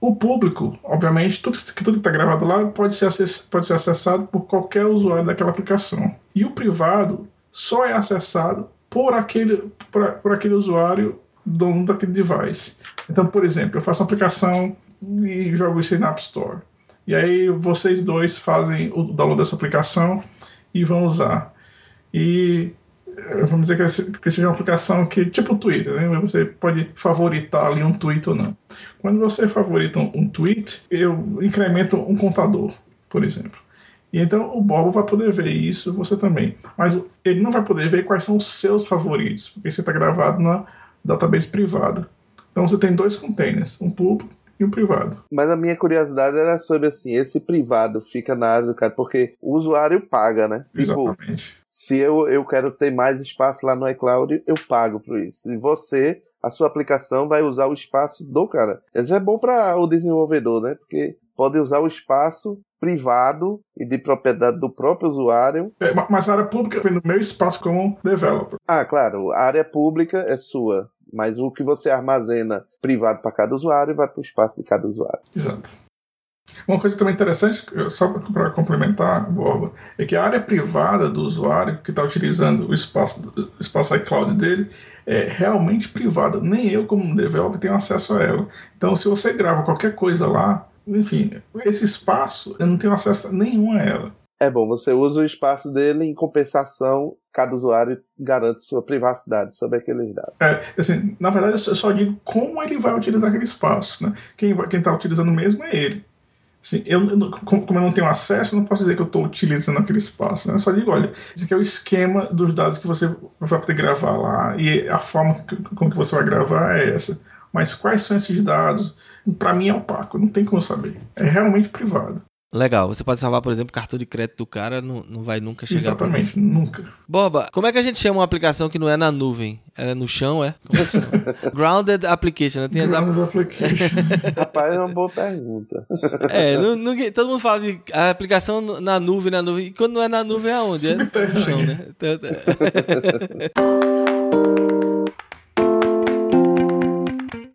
o público, obviamente, tudo que tudo está gravado lá pode ser, pode ser acessado por qualquer usuário daquela aplicação. E o privado só é acessado por aquele, por, por aquele usuário dono daquele device. Então, por exemplo, eu faço uma aplicação e jogo isso na App Store. E aí vocês dois fazem o download dessa aplicação e vão usar. E eh, vamos dizer que seja uma aplicação que, tipo o Twitter, né? você pode favoritar ali um tweet ou não. Quando você favorita um tweet, eu incremento um contador, por exemplo. E então o Bob vai poder ver isso, você também. Mas ele não vai poder ver quais são os seus favoritos, porque você está gravado na database privada. Então você tem dois containers, um público e um privado. Mas a minha curiosidade era sobre assim, esse privado fica na área do cara, porque o usuário paga, né? Tipo, Exatamente. Tipo, se eu, eu quero ter mais espaço lá no iCloud, eu pago por isso. E você, a sua aplicação vai usar o espaço do cara. Isso é bom para o desenvolvedor, né? Porque pode usar o espaço privado e de propriedade do próprio usuário. É, mas a área pública vem do meu espaço como developer. Ah, claro, a área pública é sua, mas o que você armazena privado para cada usuário vai para o espaço de cada usuário. Exato. Uma coisa também interessante, só para complementar, Borba, é que a área privada do usuário que está utilizando o espaço, o espaço iCloud dele é realmente privada. Nem eu, como developer, tenho acesso a ela. Então, se você grava qualquer coisa lá, enfim, esse espaço eu não tenho acesso nenhum a ela. É bom, você usa o espaço dele em compensação, cada usuário garante sua privacidade sobre aqueles dados. É, assim, na verdade eu só digo como ele vai utilizar aquele espaço, né? Quem está utilizando mesmo é ele. Assim, eu, como eu não tenho acesso, não posso dizer que eu estou utilizando aquele espaço. Né? Eu só digo, olha, esse aqui é o esquema dos dados que você vai poder gravar lá e a forma como que você vai gravar é essa. Mas quais são esses dados? Para mim é opaco, não tem como saber. É realmente privado. Legal, você pode salvar, por exemplo, o cartão de crédito do cara, não, não vai nunca chegar Exatamente, nunca. Boba, como é que a gente chama uma aplicação que não é na nuvem? É no chão, é? Grounded Application, né? Tem Grounded Application. Rapaz, é uma boa pergunta. É, no, no, todo mundo fala de a aplicação na nuvem, na nuvem, e quando não é na nuvem é onde? É no chão, né? Então,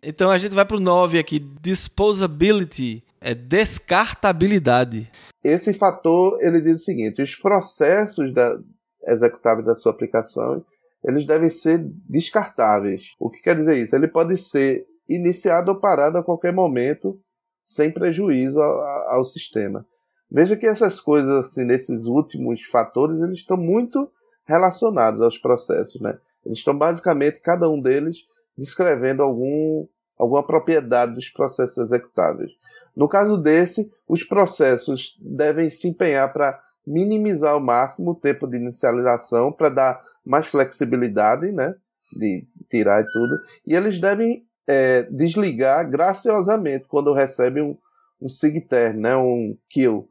então a gente vai pro 9 aqui, Disposability é descartabilidade. Esse fator, ele diz o seguinte, os processos da, executáveis da sua aplicação, eles devem ser descartáveis. O que quer dizer isso? Ele pode ser iniciado ou parado a qualquer momento, sem prejuízo ao, ao sistema. Veja que essas coisas, assim, nesses últimos fatores, eles estão muito relacionados aos processos, né? Eles estão basicamente, cada um deles, descrevendo algum, alguma propriedade dos processos executáveis. No caso desse, os processos devem se empenhar para minimizar ao máximo o tempo de inicialização para dar mais flexibilidade, né? De tirar e tudo. E eles devem é, desligar graciosamente quando recebem um, um sigterm, né? Um kill.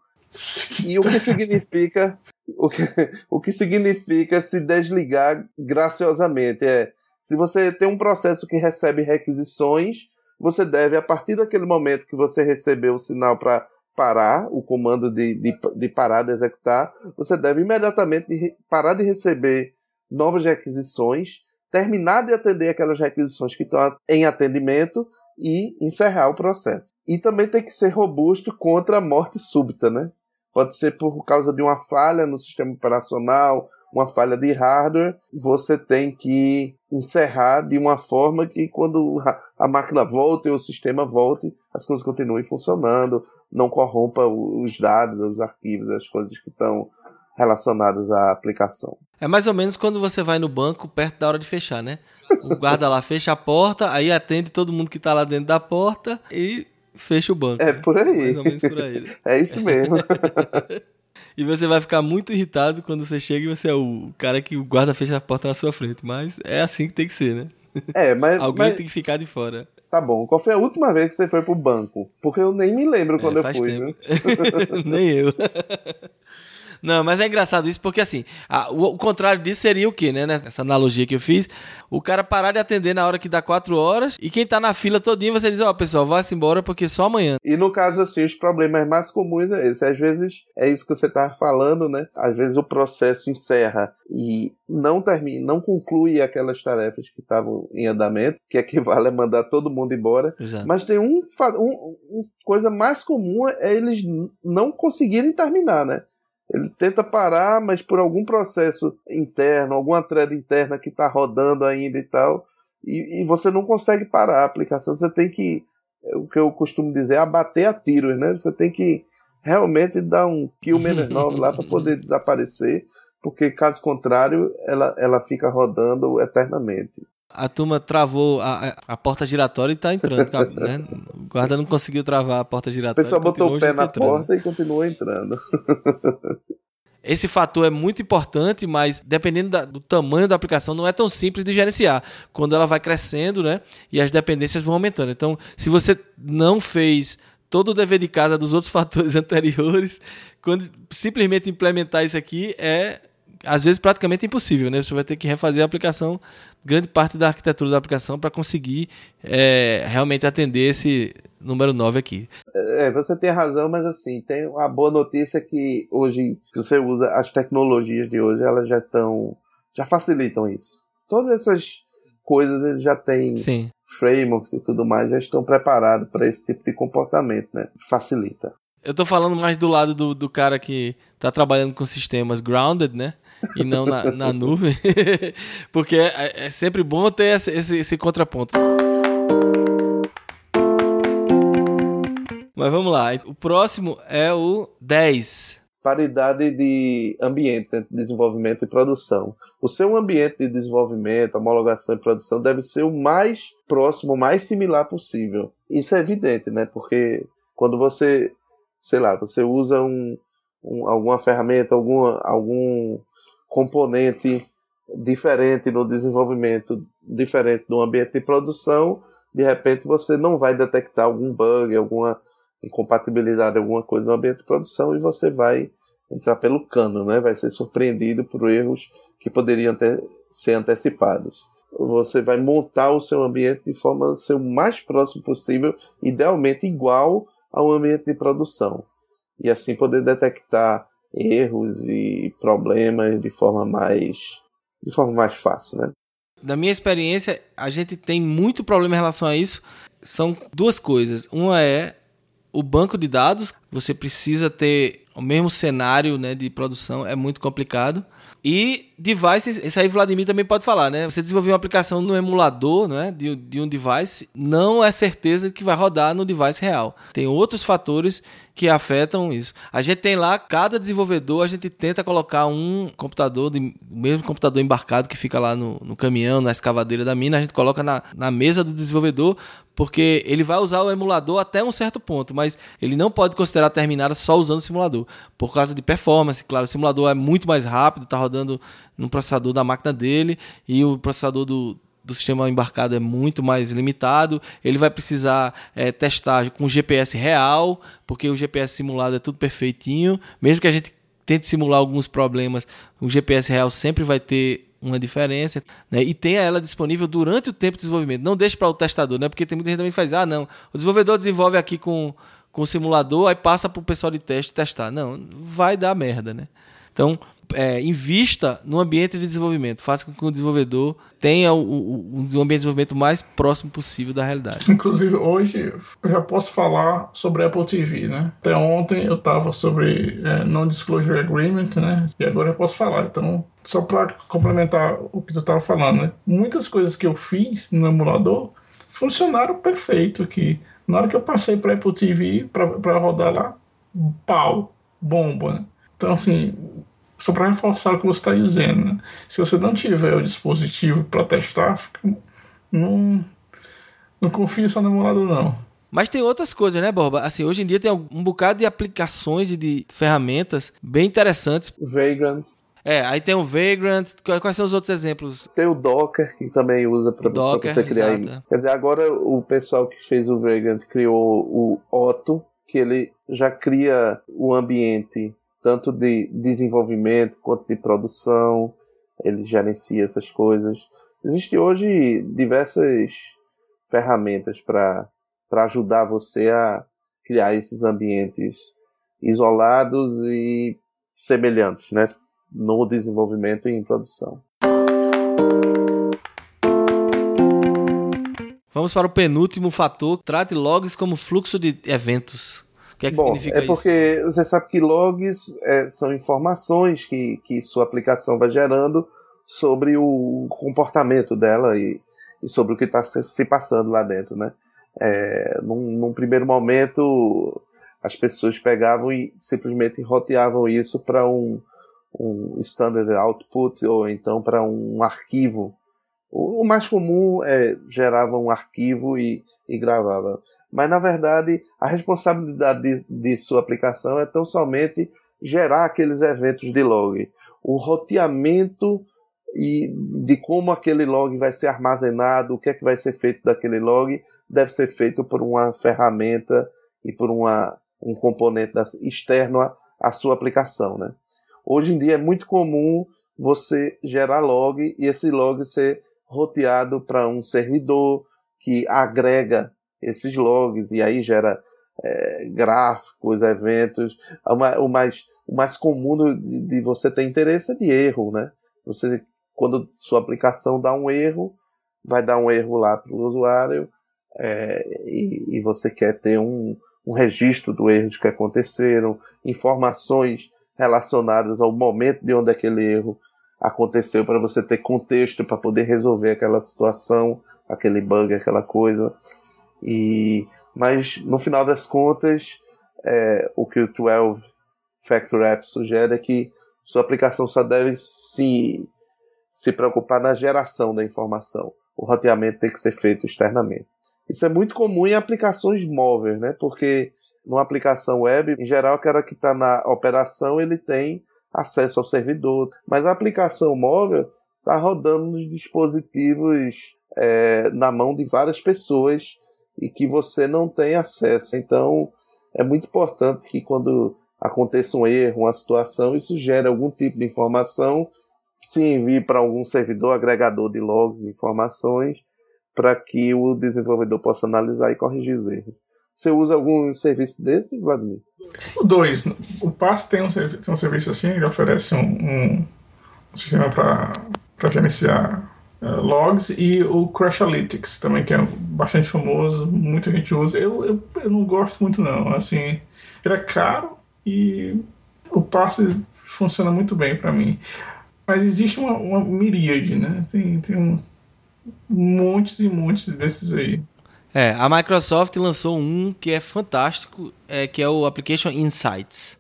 E o que significa o que, o que significa se desligar graciosamente é se você tem um processo que recebe requisições você deve, a partir daquele momento que você recebeu o sinal para parar, o comando de, de, de, parar de executar, você deve imediatamente parar de receber novas requisições, terminar de atender aquelas requisições que estão em atendimento e encerrar o processo. E também tem que ser robusto contra a morte súbita, né? Pode ser por causa de uma falha no sistema operacional, uma falha de hardware, você tem que encerrar de uma forma que quando a máquina volte ou o sistema volte, as coisas continuem funcionando, não corrompa os dados, os arquivos, as coisas que estão relacionadas à aplicação. É mais ou menos quando você vai no banco perto da hora de fechar, né? O guarda lá fecha a porta, aí atende todo mundo que está lá dentro da porta e fecha o banco. É né? por aí. Mais ou menos por aí. é isso mesmo. E você vai ficar muito irritado quando você chega e você é o cara que o guarda fecha a porta na sua frente. Mas é assim que tem que ser, né? É, mas. Alguém mas... tem que ficar de fora. Tá bom. Qual foi a última vez que você foi pro banco? Porque eu nem me lembro quando é, eu fui, tempo. nem eu. Não, mas é engraçado isso porque assim, a, o, o, contrário disso seria o quê, né? Nessa analogia que eu fiz, o cara parar de atender na hora que dá quatro horas e quem tá na fila todinha você diz, ó, oh, pessoal, vá-se embora porque só amanhã. E no caso assim, os problemas mais comuns é esse. Às vezes é isso que você tá falando, né? Às vezes o processo encerra e não termina, não conclui aquelas tarefas que estavam em andamento, que equivale a mandar todo mundo embora. Exato. Mas tem um, um, um coisa mais comum é eles não conseguirem terminar, né? Ele tenta parar, mas por algum processo interno, alguma thread interna que está rodando ainda e tal, e, e, você não consegue parar a aplicação. Você tem que, é o que eu costumo dizer, abater a tiros, né? Você tem que realmente dar um kill menos 9 lá para poder desaparecer, porque caso contrário, ela, ela fica rodando eternamente a turma travou a, a porta giratória e tá entrando, né? O guarda não conseguiu travar a porta giratória. O pessoal botou o pé na entrando. porta e continuou entrando. Esse fator é muito importante, mas dependendo da, do tamanho da aplicação, não é tão simples de gerenciar. Quando ela vai crescendo, né? E as dependências vão aumentando. Então, se você não fez todo o dever de casa dos outros fatores anteriores, quando simplesmente implementar isso aqui é às vezes praticamente impossível, né? Você vai ter que refazer a aplicação, grande parte da arquitetura da aplicação para conseguir é, realmente atender esse número 9 aqui. É, você tem razão, mas assim, tem uma boa notícia que hoje, que você usa as tecnologias de hoje, elas já estão, já facilitam isso. Todas essas coisas eles já têm Sim. frameworks e tudo mais, já estão preparados para esse tipo de comportamento, né? Facilita. Eu tô falando mais do lado do, do cara que tá trabalhando com sistemas grounded, né? E não na, na nuvem. Porque é, é, sempre bom ter esse, esse, esse contraponto. Mas vamos lá. O próximo é o 10 paridade de ambiente, de desenvolvimento e produção. O seu ambiente de desenvolvimento, homologação e produção deve ser o mais próximo, o mais similar possível. Isso é evidente, né? Porque quando você sei lá, você usa um, um, alguma ferramenta, alguma, algum componente diferente no desenvolvimento, diferente no ambiente de produção, de repente você não vai detectar algum bug, alguma incompatibilidade, alguma coisa no ambiente de produção e você vai entrar pelo cano, né? vai ser surpreendido por erros que poderiam ter, ser antecipados. Você vai montar o seu ambiente de forma a ser o mais próximo possível, idealmente igual ao ambiente de produção e assim poder detectar erros e problemas de forma mais de forma mais fácil, né? Da minha experiência, a gente tem muito problema em relação a isso. São duas coisas. Uma é o banco de dados. Você precisa ter o mesmo cenário né, de produção, é muito complicado. E devices, isso aí Vladimir também pode falar, né? Você desenvolver uma aplicação no emulador né, de, de um device, não é certeza que vai rodar no device real. Tem outros fatores que afetam isso. A gente tem lá, cada desenvolvedor, a gente tenta colocar um computador, o mesmo computador embarcado que fica lá no, no caminhão, na escavadeira da mina, a gente coloca na, na mesa do desenvolvedor, porque ele vai usar o emulador até um certo ponto, mas ele não pode considerar terminada só usando o simulador, por causa de performance. Claro, o simulador é muito mais rápido, está rodando no processador da máquina dele, e o processador do do sistema embarcado é muito mais limitado. Ele vai precisar é, testar com GPS real, porque o GPS simulado é tudo perfeitinho. Mesmo que a gente tente simular alguns problemas, o GPS real sempre vai ter uma diferença. Né? E tenha ela disponível durante o tempo de desenvolvimento. Não deixe para o testador, né? porque tem muita gente também que faz, ah, não, o desenvolvedor desenvolve aqui com, com o simulador, aí passa para o pessoal de teste testar. Não, vai dar merda, né? Então, é, invista no ambiente de desenvolvimento, faça com que o desenvolvedor tenha o, o, um ambiente de desenvolvimento mais próximo possível da realidade. Inclusive, hoje eu já posso falar sobre Apple TV, né? Até ontem eu estava sobre é, Non-Disclosure Agreement, né? E agora eu posso falar. Então, só para complementar o que tu estava falando, né? Muitas coisas que eu fiz no emulador funcionaram perfeito aqui. Na hora que eu passei para Apple TV para rodar lá, pau, bomba. Né? Então, assim, só para reforçar o que você está dizendo. Né? Se você não tiver o dispositivo para testar, fica, não, não confie só no emulador, não. Mas tem outras coisas, né, Borba? Assim, hoje em dia tem um bocado de aplicações e de ferramentas bem interessantes. Vagrant. É, aí tem o Vagrant. Quais são os outros exemplos? Tem o Docker, que também usa para você criar. Exato. Quer dizer, agora o pessoal que fez o Vagrant criou o Otto, que ele já cria o ambiente tanto de desenvolvimento quanto de produção, ele gerencia essas coisas. Existem hoje diversas ferramentas para ajudar você a criar esses ambientes isolados e semelhantes, né? No desenvolvimento e em produção. Vamos para o penúltimo fator. Trate logs como fluxo de eventos. Que é que Bom, significa é porque isso? você sabe que logs é, são informações que, que sua aplicação vai gerando sobre o comportamento dela e, e sobre o que está se passando lá dentro, né? É, num, num, primeiro momento, as pessoas pegavam e simplesmente roteavam isso para um, um standard output ou então para um arquivo. O, o, mais comum é gerava um arquivo e, e gravava. Mas na verdade, a responsabilidade de, de sua aplicação é tão somente gerar aqueles eventos de log. O roteamento e de como aquele log vai ser armazenado, o que é que vai ser feito daquele log, deve ser feito por uma ferramenta e por uma, um componente externo à, à sua aplicação. Né? Hoje em dia é muito comum você gerar log e esse log ser roteado para um servidor que agrega esses logs e aí gera é, gráficos, eventos. O mais, o mais comum de, de você ter interesse é de erro, né? Você quando sua aplicação dá um erro, vai dar um erro lá para o usuário é, e, e, você quer ter um, um registro do erro que aconteceram, informações relacionadas ao momento de onde aquele erro aconteceu para você ter contexto para poder resolver aquela situação, aquele bug, aquela coisa. E mas no final das contas, é, o que o 12 Factor App sugere é que sua aplicação só deve se se preocupar na geração da informação. O roteamento tem que ser feito externamente. Isso é muito comum em aplicações móveis, né? Porque numa aplicação web, em geral, o cara que está na operação ele tem acesso ao servidor, mas a aplicação móvel está rodando nos dispositivos é, na mão de várias pessoas e que você não tem acesso. Então, é muito importante que quando aconteça um erro, uma situação, isso gere algum tipo de informação se envie para algum servidor agregador de logs de informações para que o desenvolvedor possa analisar e corrigir os erros. Você usa algum serviço desse, Vladimir? Dois. O PAS tem um, tem um serviço assim, ele oferece um, um, sistema para gerenciar logs e o Crashalytics também, que é bastante famoso, muita gente usa. Eu, eu, eu não gosto muito não, assim, ele é caro e o passe funciona muito bem para mim. Mas existe uma, uma miríade, né? Tem, tem um, montes e montes desses aí. É, a Microsoft lançou um que é fantástico, é, que é o Application Insights.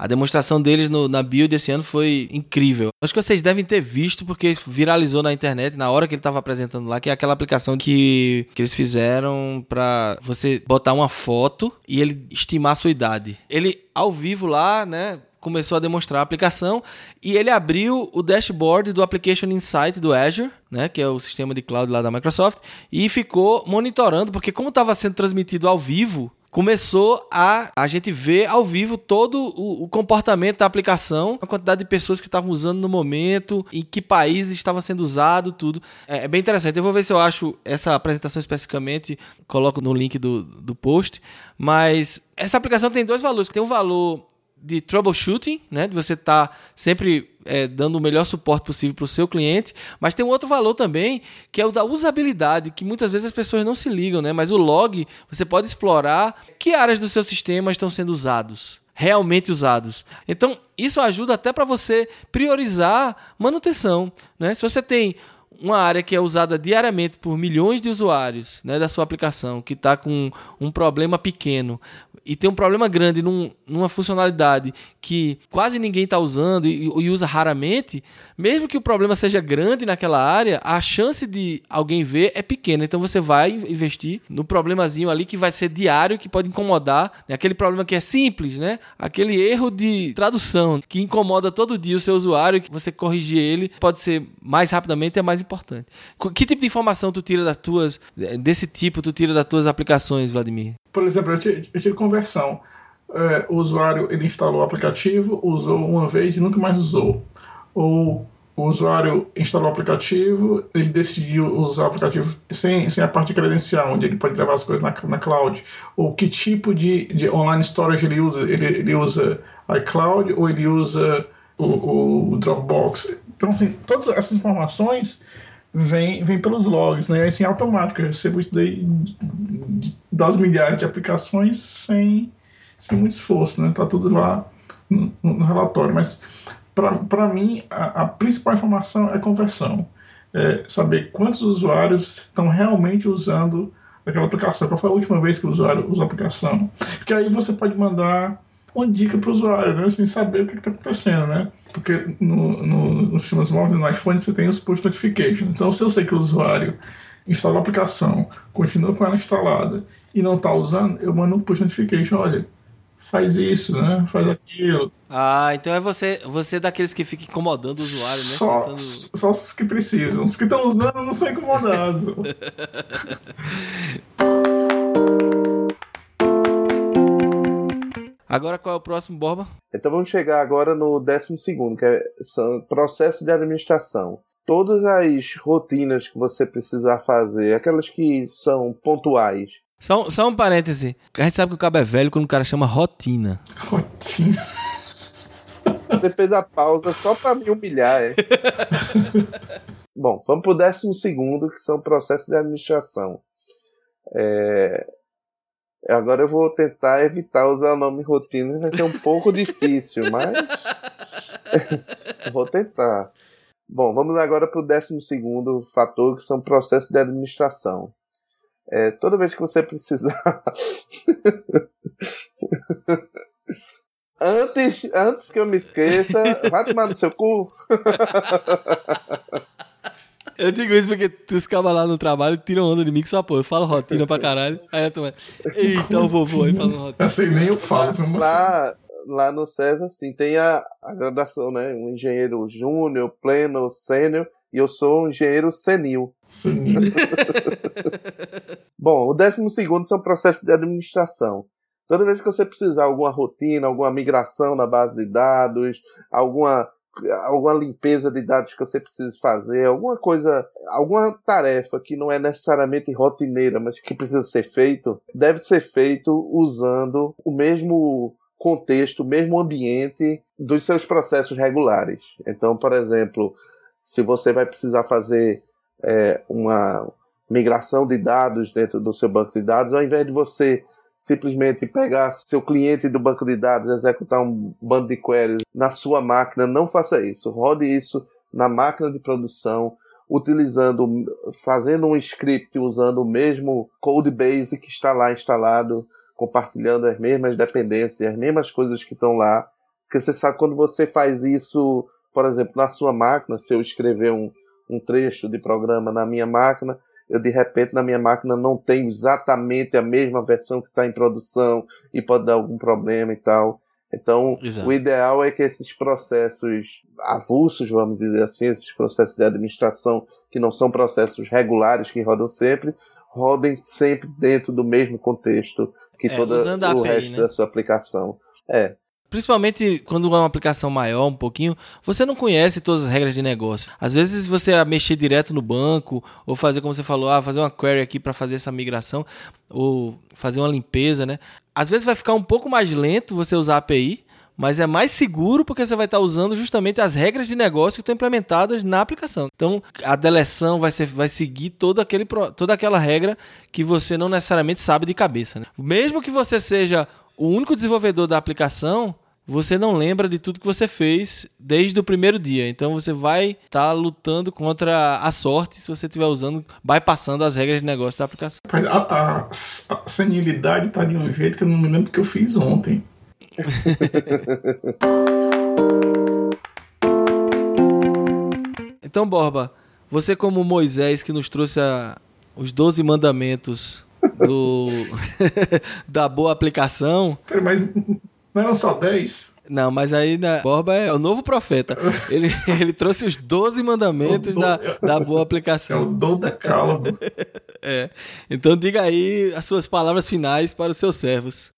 A demonstração deles no, na build esse ano foi incrível. Acho que vocês devem ter visto, porque viralizou na internet na hora que ele estava apresentando lá, que é aquela aplicação que, que eles fizeram para você botar uma foto e ele estimar a sua idade. Ele, ao vivo lá, né, começou a demonstrar a aplicação e ele abriu o dashboard do Application Insight do Azure, né, que é o sistema de cloud lá da Microsoft, e ficou monitorando, porque como estava sendo transmitido ao vivo, começou a a gente ver ao vivo todo o, o, comportamento da aplicação, a quantidade de pessoas que estavam usando no momento, em que países estava sendo usado, tudo. É, é, bem interessante. Eu vou ver se eu acho essa apresentação especificamente, coloco no link do, do post. Mas essa aplicação tem dois valores. Tem um valor de troubleshooting, né? De você estar tá sempre é, dando o melhor suporte possível para o seu cliente, mas tem um outro valor também, que é o da usabilidade, que muitas vezes as pessoas não se ligam, né? Mas o log, você pode explorar que áreas do seu sistema estão sendo usados realmente usados. Então, isso ajuda até para você priorizar manutenção. Né? Se você tem uma área que é usada diariamente por milhões de usuários né, da sua aplicação, que está com um problema pequeno, e tem um problema grande num, numa funcionalidade que quase ninguém está usando e, e, usa raramente, mesmo que o problema seja grande naquela área, a chance de alguém ver é pequena. Então você vai investir no problemazinho ali que vai ser diário, que pode incomodar, né? aquele problema que é simples, né? aquele erro de tradução que incomoda todo dia o seu usuário, que você corrigir ele pode ser mais rapidamente é mais importante. Que tipo de informação tu tira das tuas, desse tipo, tu tira das tuas aplicações, Vladimir? Por exemplo, eu tiro conversão. é, o usuário ele instalou o aplicativo, usou uma vez e nunca mais usou. Ou o usuário instalou o aplicativo, ele decidiu usar o aplicativo sem, sem a parte credencial, onde ele pode levar as coisas na, na cloud. Ou que tipo de, de online storage ele usa? Ele, ele usa iCloud ou ele usa o, o Dropbox? Então, assim, todas essas informações vêm vem pelos logs, né? Assim, automático. Eu recebo isso daí das milhares de aplicações sem, sem muito esforço, né? Tá tudo lá no, no relatório. Mas para mim, a, a, principal informação é conversão. É saber quantos usuários estão realmente usando aquela aplicação. Qual foi a última vez que o usuário usou a aplicação? Porque aí você pode mandar uma dica para o usuário, né? Assim, saber o que está acontecendo, né? Porque no, no, nos sistemas móveis, no iPhone, você tem os push notifications. Então, se eu sei que o usuário instalou a aplicação, continua com ela instalada e não está usando, eu mando um push notification, olha, faz isso, né? Faz aquilo. Ah, então é você, você é daqueles que fica incomodando o usuário, né? Só, Tentando... só os que precisam. Os que estão usando não são incomodados. Agora qual é o próximo, Borba? Então vamos chegar agora no décimo segundo, que é são processo de administração. Todas as rotinas que você precisar fazer, aquelas que são pontuais, só, só um parêntese. A gente sabe que o cabo é velho quando o cara chama rotina. Rotina. Você fez a pausa só pra me humilhar, é? Bom, vamos pro décimo segundo, que são processos de administração. É... Agora eu vou tentar evitar usar o nome rotina, vai ser um pouco difícil, mas. vou tentar. Bom, vamos agora para o décimo segundo fator, que são processos de administração. É, toda vez que você precisar. antes, antes que eu me esqueça, vai tomar no seu cu. Eu digo isso porque tu escava lá no trabalho e tiram onda de mim que só pô. Eu falo rotina pra caralho. Aí eu tô. Eita, o vovô aí falando rotina. Assim nem eu falo, lá, lá, lá no César, assim, tem a, a graduação, né? Um engenheiro júnior, pleno, sênior e eu sou um engenheiro senil. Senil. Bom, o décimo segundo são processos de administração. Toda vez que você precisar alguma rotina, alguma migração na base de dados, alguma alguma limpeza de dados que você precisa fazer, alguma coisa, alguma tarefa que não é necessariamente rotineira, mas que precisa ser feito, deve ser feito usando o mesmo contexto, o mesmo ambiente dos seus processos regulares. Então, por exemplo, se você vai precisar fazer é, uma migração de dados dentro do seu banco de dados, ao invés de você simplesmente pegar seu cliente do banco de dados, executar um bando de queries na sua máquina, não faça isso. Rode isso na máquina de produção, utilizando, fazendo um script usando o mesmo code base que está lá instalado, compartilhando as mesmas dependências, as mesmas coisas que estão lá. Porque você sabe quando você faz isso por exemplo, na sua máquina, se eu escrever um, um trecho de programa na minha máquina, eu de repente na minha máquina não tenho exatamente a mesma versão que está em produção e pode dar algum problema e tal. Então, Exato. o ideal é que esses processos avulsos, vamos dizer assim, esses processos de administração que não são processos regulares que rodam sempre, rodem sempre dentro do mesmo contexto que é, todo o API, resto né? da sua aplicação. É, Principalmente quando é uma aplicação maior, um pouquinho, você não conhece todas as regras de negócio. Às vezes você mexer direto no banco, ou fazer como você falou, ah, fazer uma query aqui para fazer essa migração, ou fazer uma limpeza, né? Às vezes vai ficar um pouco mais lento você usar a API, mas é mais seguro porque você vai estar usando justamente as regras de negócio que estão implementadas na aplicação. Então, a deleção vai, ser, vai seguir todo aquele, toda aquela regra que você não necessariamente sabe de cabeça. Né? Mesmo que você seja o único desenvolvedor da aplicação, você não lembra de tudo que você fez desde o primeiro dia. Então você vai estar tá lutando contra a sorte se você estiver usando, vai passando as regras de negócio da aplicação. A, a, a senilidade está de um jeito que eu não me lembro que eu fiz ontem. então, Borba, você como Moisés que nos trouxe a, os 12 mandamentos do da boa aplicação. Mas não eram só 10? Não, mas aí na Borba é o novo profeta. Ele, ele trouxe os 12 mandamentos do... da, da boa aplicação. É o dom decálogo. é. Então diga aí as suas palavras finais para os seus servos.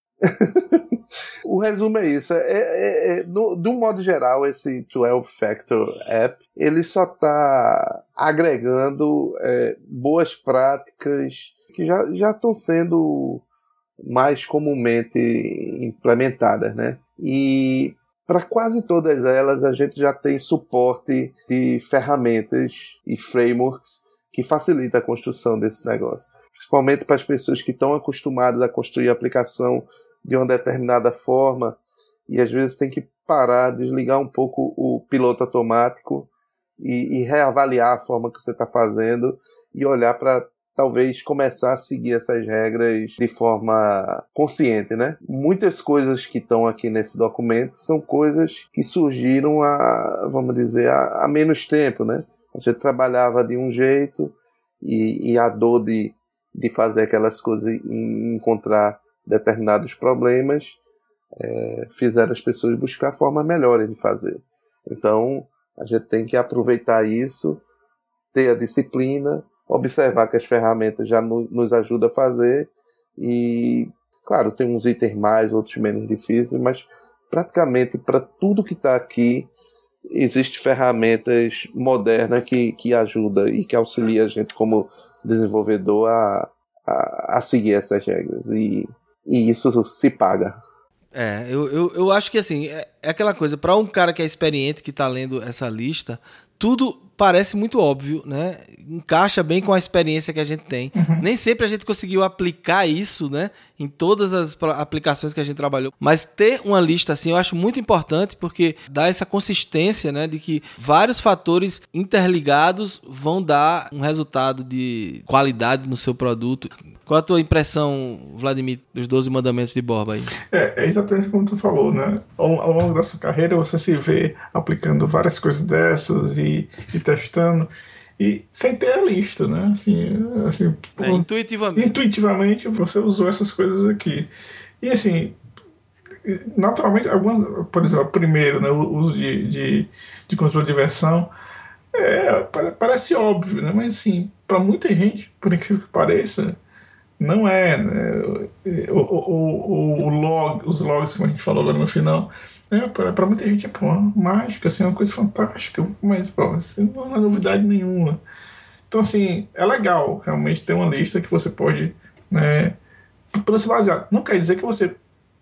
O resumo é isso. É, é, é, no, de um modo geral, esse 12 Factor App ele só está agregando é, boas práticas que já estão sendo mais comumente implementadas, né? E para quase todas elas a gente já tem suporte de ferramentas e frameworks que facilita a construção desse negócio. Principalmente para as pessoas que estão acostumadas a construir a aplicação de uma determinada forma e às vezes tem que parar, desligar um pouco o piloto automático e, e reavaliar a forma que você está fazendo e olhar para talvez começar a seguir essas regras de forma consciente, né? Muitas coisas que estão aqui nesse documento são coisas que surgiram a, vamos dizer, a menos tempo, né? A gente trabalhava de um jeito e, e a dor de, de fazer aquelas coisas e encontrar determinados problemas é, fizeram as pessoas buscar formas melhores de fazer. Então, a gente tem que aproveitar isso, ter a disciplina, observar que as ferramentas já no, nos ajudam a fazer e, claro, tem uns itens mais, outros menos difíceis, mas praticamente para tudo que está aqui existem ferramentas modernas que, que ajudam e que auxiliam a gente como desenvolvedor a, a, a seguir essas regras. E e isso se paga. É, eu, eu, eu acho que assim, é, é aquela coisa, para um cara que é experiente, que está lendo essa lista, tudo parece muito óbvio, né? Encaixa bem com a experiência que a gente tem. Uhum. Nem sempre a gente conseguiu aplicar isso, né? Em todas as aplicações que a gente trabalhou. Mas ter uma lista assim, eu acho muito importante porque dá essa consistência, né? De que vários fatores interligados vão dar um resultado de qualidade no seu produto. Qual a tua impressão, Vladimir, dos 12 mandamentos de Borba aí? É, é exatamente como tu falou, né? Ao, ao, longo da sua carreira, você se vê aplicando várias coisas dessas e, e testando. E sem ter a lista, né? Assim, assim é, intuitivamente. Intuitivamente você usou essas coisas aqui. E assim, naturalmente, algumas, por exemplo, primeiro, né, o uso de, de, de controle de versão, é, parece óbvio, né? Mas assim, para muita gente, por incrível que pareça, não é. Né? O, o, o, log, os logs, como a gente falou agora no final, é, para muita gente é pô, mágica, assim, é uma coisa fantástica, mas pô, não é novidade nenhuma. Então, assim, é legal realmente ter uma lista que você pode né, se basear. Não quer dizer que você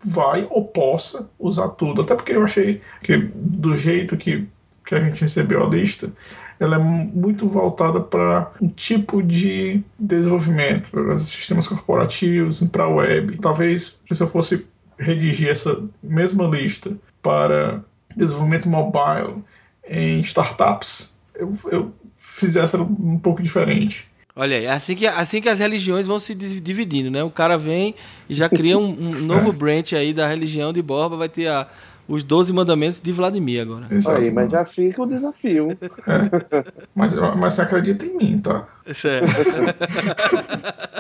vai ou possa usar tudo, até porque eu achei que do jeito que, que a gente recebeu a lista, ela é muito voltada para um tipo de desenvolvimento, para sistemas corporativos, para a web. Talvez se eu fosse redigir essa mesma lista para desenvolvimento mobile em startups, eu, eu fizesse um pouco diferente. Olha aí, assim que, assim que as religiões vão se dividindo, né? O cara vem e já cria um, um novo é. branch aí da religião de Borba, vai ter a, os 12 mandamentos de Vladimir agora. Exato, aí, mas já fica o desafio. É. Mas, mas você acredita em mim, tá? Certo.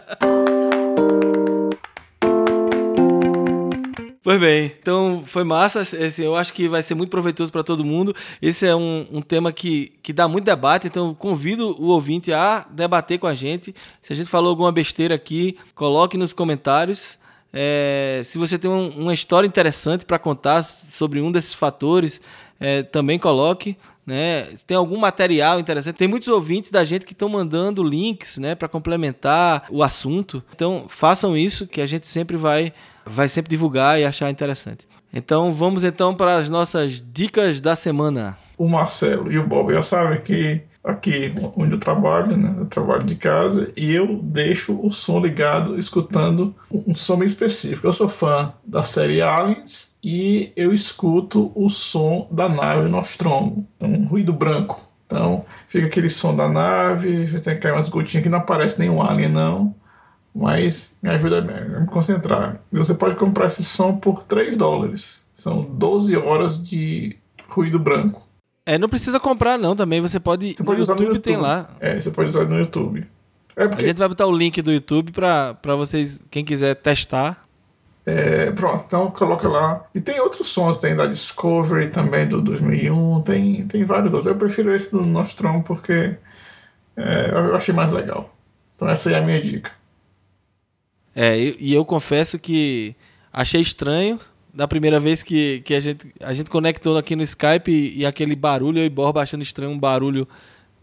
Pois bem, então foi massa. Esse, eu acho que vai ser muito proveitoso para todo mundo. Esse é um, um tema que, que dá muito debate, então convido o ouvinte a debater com a gente. Se a gente falou alguma besteira aqui, coloque nos comentários. É, se você tem um, uma história interessante para contar sobre um desses fatores, é, também coloque. Né? Tem algum material interessante? Tem muitos ouvintes da gente que estão mandando links né, para complementar o assunto. Então façam isso que a gente sempre vai, vai sempre divulgar e achar interessante. Então vamos então para as nossas dicas da semana. O Marcelo e o Bob já sabem que aqui onde eu trabalho, né? Eu trabalho de casa e eu deixo o som ligado escutando um som específico. Eu sou fã da série Aliens e eu escuto o som da nave Nostromo, um ruído branco. Então fica aquele som da nave, tem que cair umas gotinhas que não aparece nenhum alien não, mas me ajuda a me concentrar. Você pode comprar esse som por 3 dólares. São 12 horas de ruído branco. É, não precisa comprar não também, você pode, você pode no, usar YouTube, no YouTube tem lá. É, você pode usar no YouTube. É porque... A gente vai botar o link do YouTube para vocês, quem quiser testar. É, pronto, então coloca lá. E tem outros sons, tem da Discovery também do 2001, tem, tem vários outros. Eu prefiro esse do Nostromo porque é, eu achei mais legal. Então essa é a minha dica. É, e eu confesso que achei estranho da primeira vez que, que a, gente, a gente conectou aqui no Skype e, e aquele barulho, eu e Borba achando estranho um barulho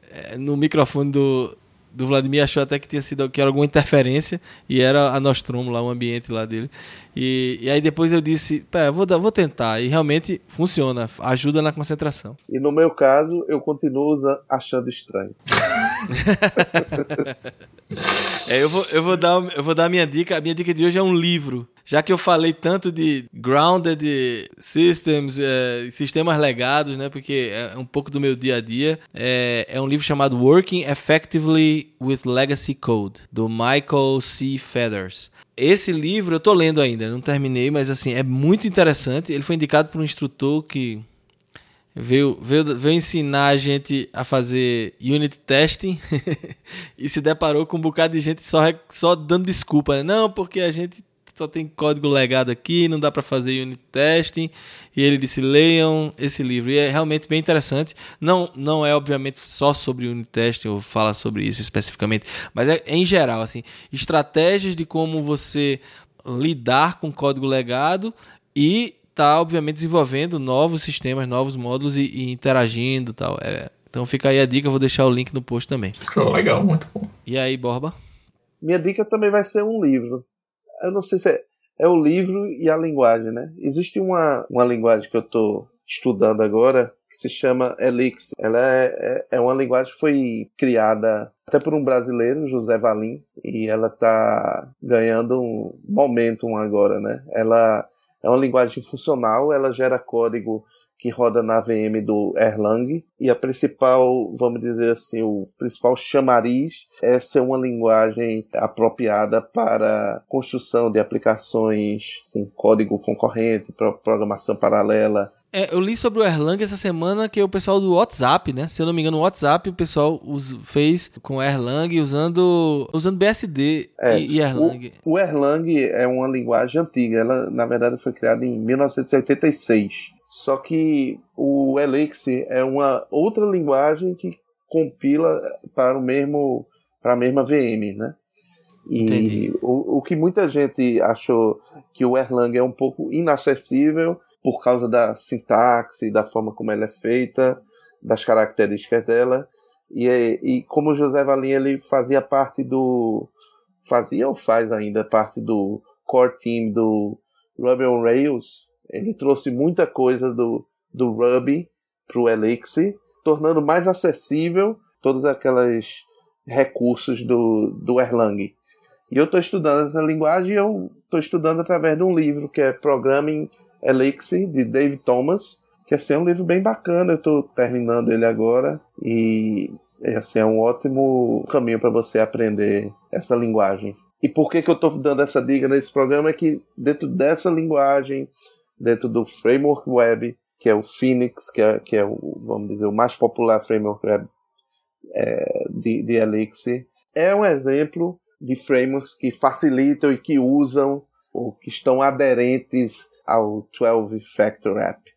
é, no microfone do, do Vladimir achou até que tinha sido que era alguma interferência e era a Nostromo lá, o ambiente lá dele. E, e aí depois eu disse, pera, vou, vou tentar. E realmente funciona, ajuda na concentração. E no meu caso, eu continuo achando estranho. é, eu, vou, eu, vou dar, eu vou dar a minha dica. A minha dica de hoje é um livro já que eu falei tanto de grounded systems, é, sistemas legados, né? Porque é um pouco do meu dia a dia. É, é um livro chamado Working Effectively with Legacy Code, do Michael C. Feathers. Esse livro eu tô lendo ainda, não terminei, mas assim, é muito interessante. Ele foi indicado por um instrutor que veio, veio, veio ensinar a gente a fazer unit testing e se deparou com um bocado de gente só, só dando desculpa, né? Não, porque a gente só tem código legado aqui, não dá para fazer unit testing. E ele disse: leiam esse livro. E é realmente bem interessante. Não, não é, obviamente, só sobre unit testing, ou fala sobre isso especificamente, mas é em geral, assim, estratégias de como você lidar com código legado e tá, obviamente, desenvolvendo novos sistemas, novos módulos e, e interagindo tal. É, então fica aí a dica, eu vou deixar o link no post também. legal, muito bom. E aí, Borba? Minha dica também vai ser um livro eu não sei se é, é o livro e a linguagem, né? Existe uma, uma linguagem que eu estou estudando agora que se chama Elixir. Ela é, é, é, uma linguagem que foi criada até por um brasileiro, José Valim, e ela está ganhando um momentum agora, né? Ela é uma linguagem funcional, ela gera código que roda na VM do Erlang e a principal, vamos dizer assim, o principal chamariz é ser uma linguagem apropriada para construção de aplicações com código concorrente, programação paralela, é, eu li sobre o Erlang essa semana que é o pessoal do WhatsApp, né? Se eu não me engano, o WhatsApp o pessoal fez com Erlang usando, usando BSD é, e, e, Erlang. O, o Erlang é uma linguagem antiga. Ela, na verdade, foi criada em 1986. Só que o Elixir é uma outra linguagem que compila para o mesmo para a mesma VM, né? E o, o que muita gente achou que o Erlang é um pouco inacessível por causa da sintaxe, da forma como ela é feita, das características dela. E, e como o José Valim ele fazia parte do fazia ou faz ainda parte do core team do Ruby on Rails, ele trouxe muita coisa do, do Ruby para o Elixir, tornando mais acessível todos aqueles recursos do, do Erlang. E eu estou estudando essa linguagem e eu estou estudando através de um livro que é Programming Elixir, de Dave Thomas, que assim, é um livro bem bacana, eu estou terminando ele agora e assim, é um ótimo caminho para você aprender essa linguagem. E por que, que eu estou dando essa dica nesse programa? É que dentro dessa linguagem, dentro do framework web, que é o Phoenix, que é, que é o, vamos dizer, o mais popular framework web é, de, de Elixir, é um exemplo de frameworks que facilitam e que usam ou que estão aderentes ao 12 Factor App.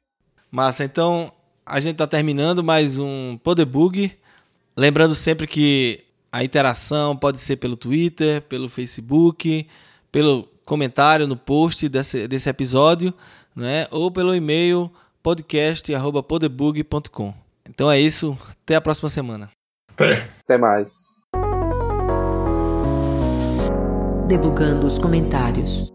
Massa, então a gente está terminando mais um Podebug. Lembrando sempre que a interação pode ser pelo Twitter, pelo Facebook, pelo comentário no post desse, desse episódio né? ou pelo e-mail podcast.podebug.com. Então é isso, até a próxima semana. Até. Até mais. Debugando os comentários.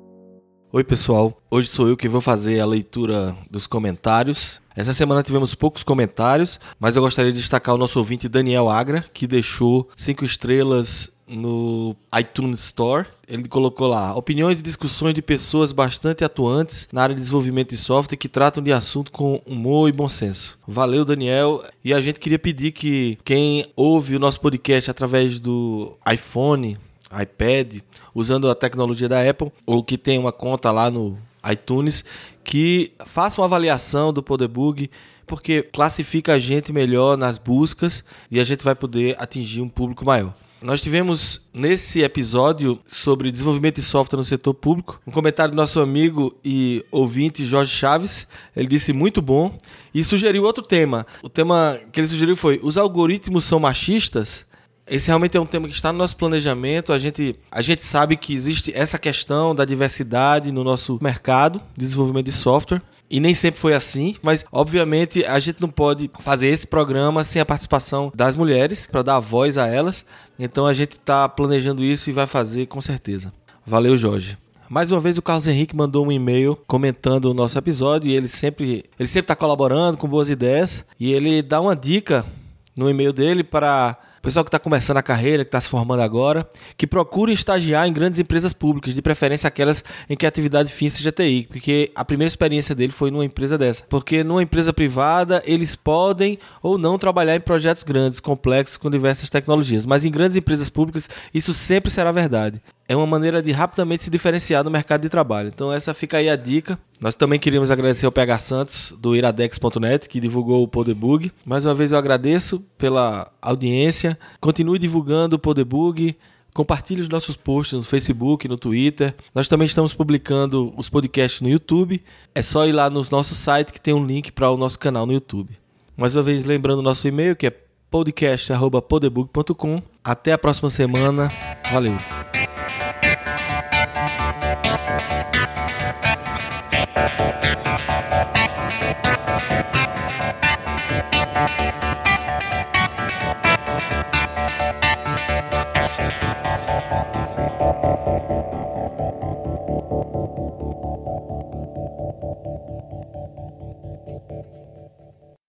Oi, pessoal. Hoje sou eu que vou fazer a leitura dos comentários. Essa semana tivemos poucos comentários, mas eu gostaria de destacar o nosso ouvinte Daniel Agra, que deixou cinco estrelas no iTunes Store. Ele colocou lá opiniões e discussões de pessoas bastante atuantes na área de desenvolvimento de software que tratam de assunto com humor e bom senso. Valeu, Daniel. E a gente queria pedir que quem ouve o nosso podcast através do iPhone, iPad, usando a tecnologia da Apple, ou que tem uma conta lá no iTunes, que faça uma avaliação do Podebug porque classifica a gente melhor nas buscas e a gente vai poder atingir um público maior. Nós tivemos nesse episódio sobre desenvolvimento de software no setor público um comentário do nosso amigo e ouvinte Jorge Chaves. Ele disse muito bom e sugeriu outro tema. O tema que ele sugeriu foi: os algoritmos são machistas? esse realmente é um tema que está no nosso planejamento. A gente, a gente sabe que existe essa questão da diversidade no nosso mercado de desenvolvimento de software. E nem sempre foi assim, mas obviamente a gente não pode fazer esse programa sem a participação das mulheres, para dar voz a elas. Então a gente está planejando isso e vai fazer com certeza. Valeu, Jorge. Mais uma vez o Carlos Henrique mandou um e-mail comentando o nosso episódio e ele sempre ele sempre está colaborando com boas ideias e ele dá uma dica no e-mail dele para pessoal que está começando a carreira, que está se formando agora, que procure estagiar em grandes empresas públicas, de preferência aquelas em que a atividade fim seja TI, porque a primeira experiência dele foi numa empresa dessa. Porque numa empresa privada, eles podem ou não trabalhar em projetos grandes, complexos, com diversas tecnologias, mas em grandes empresas públicas, isso sempre será verdade é uma maneira de rapidamente se diferenciar no mercado de trabalho. Então essa fica aí a dica. Nós também queríamos agradecer ao PH Santos do iradex.net que divulgou o Podebug. Mais uma vez eu agradeço pela audiência. Continue divulgando o Podebug. Compartilhe os nossos posts no Facebook, no Twitter. Nós também estamos publicando os podcasts no YouTube. É só ir lá no nosso site que tem um link para o nosso canal no YouTube. Mais uma vez lembrando o nosso e-mail que é podcast.podebug.com. Até a próxima semana. Valeu!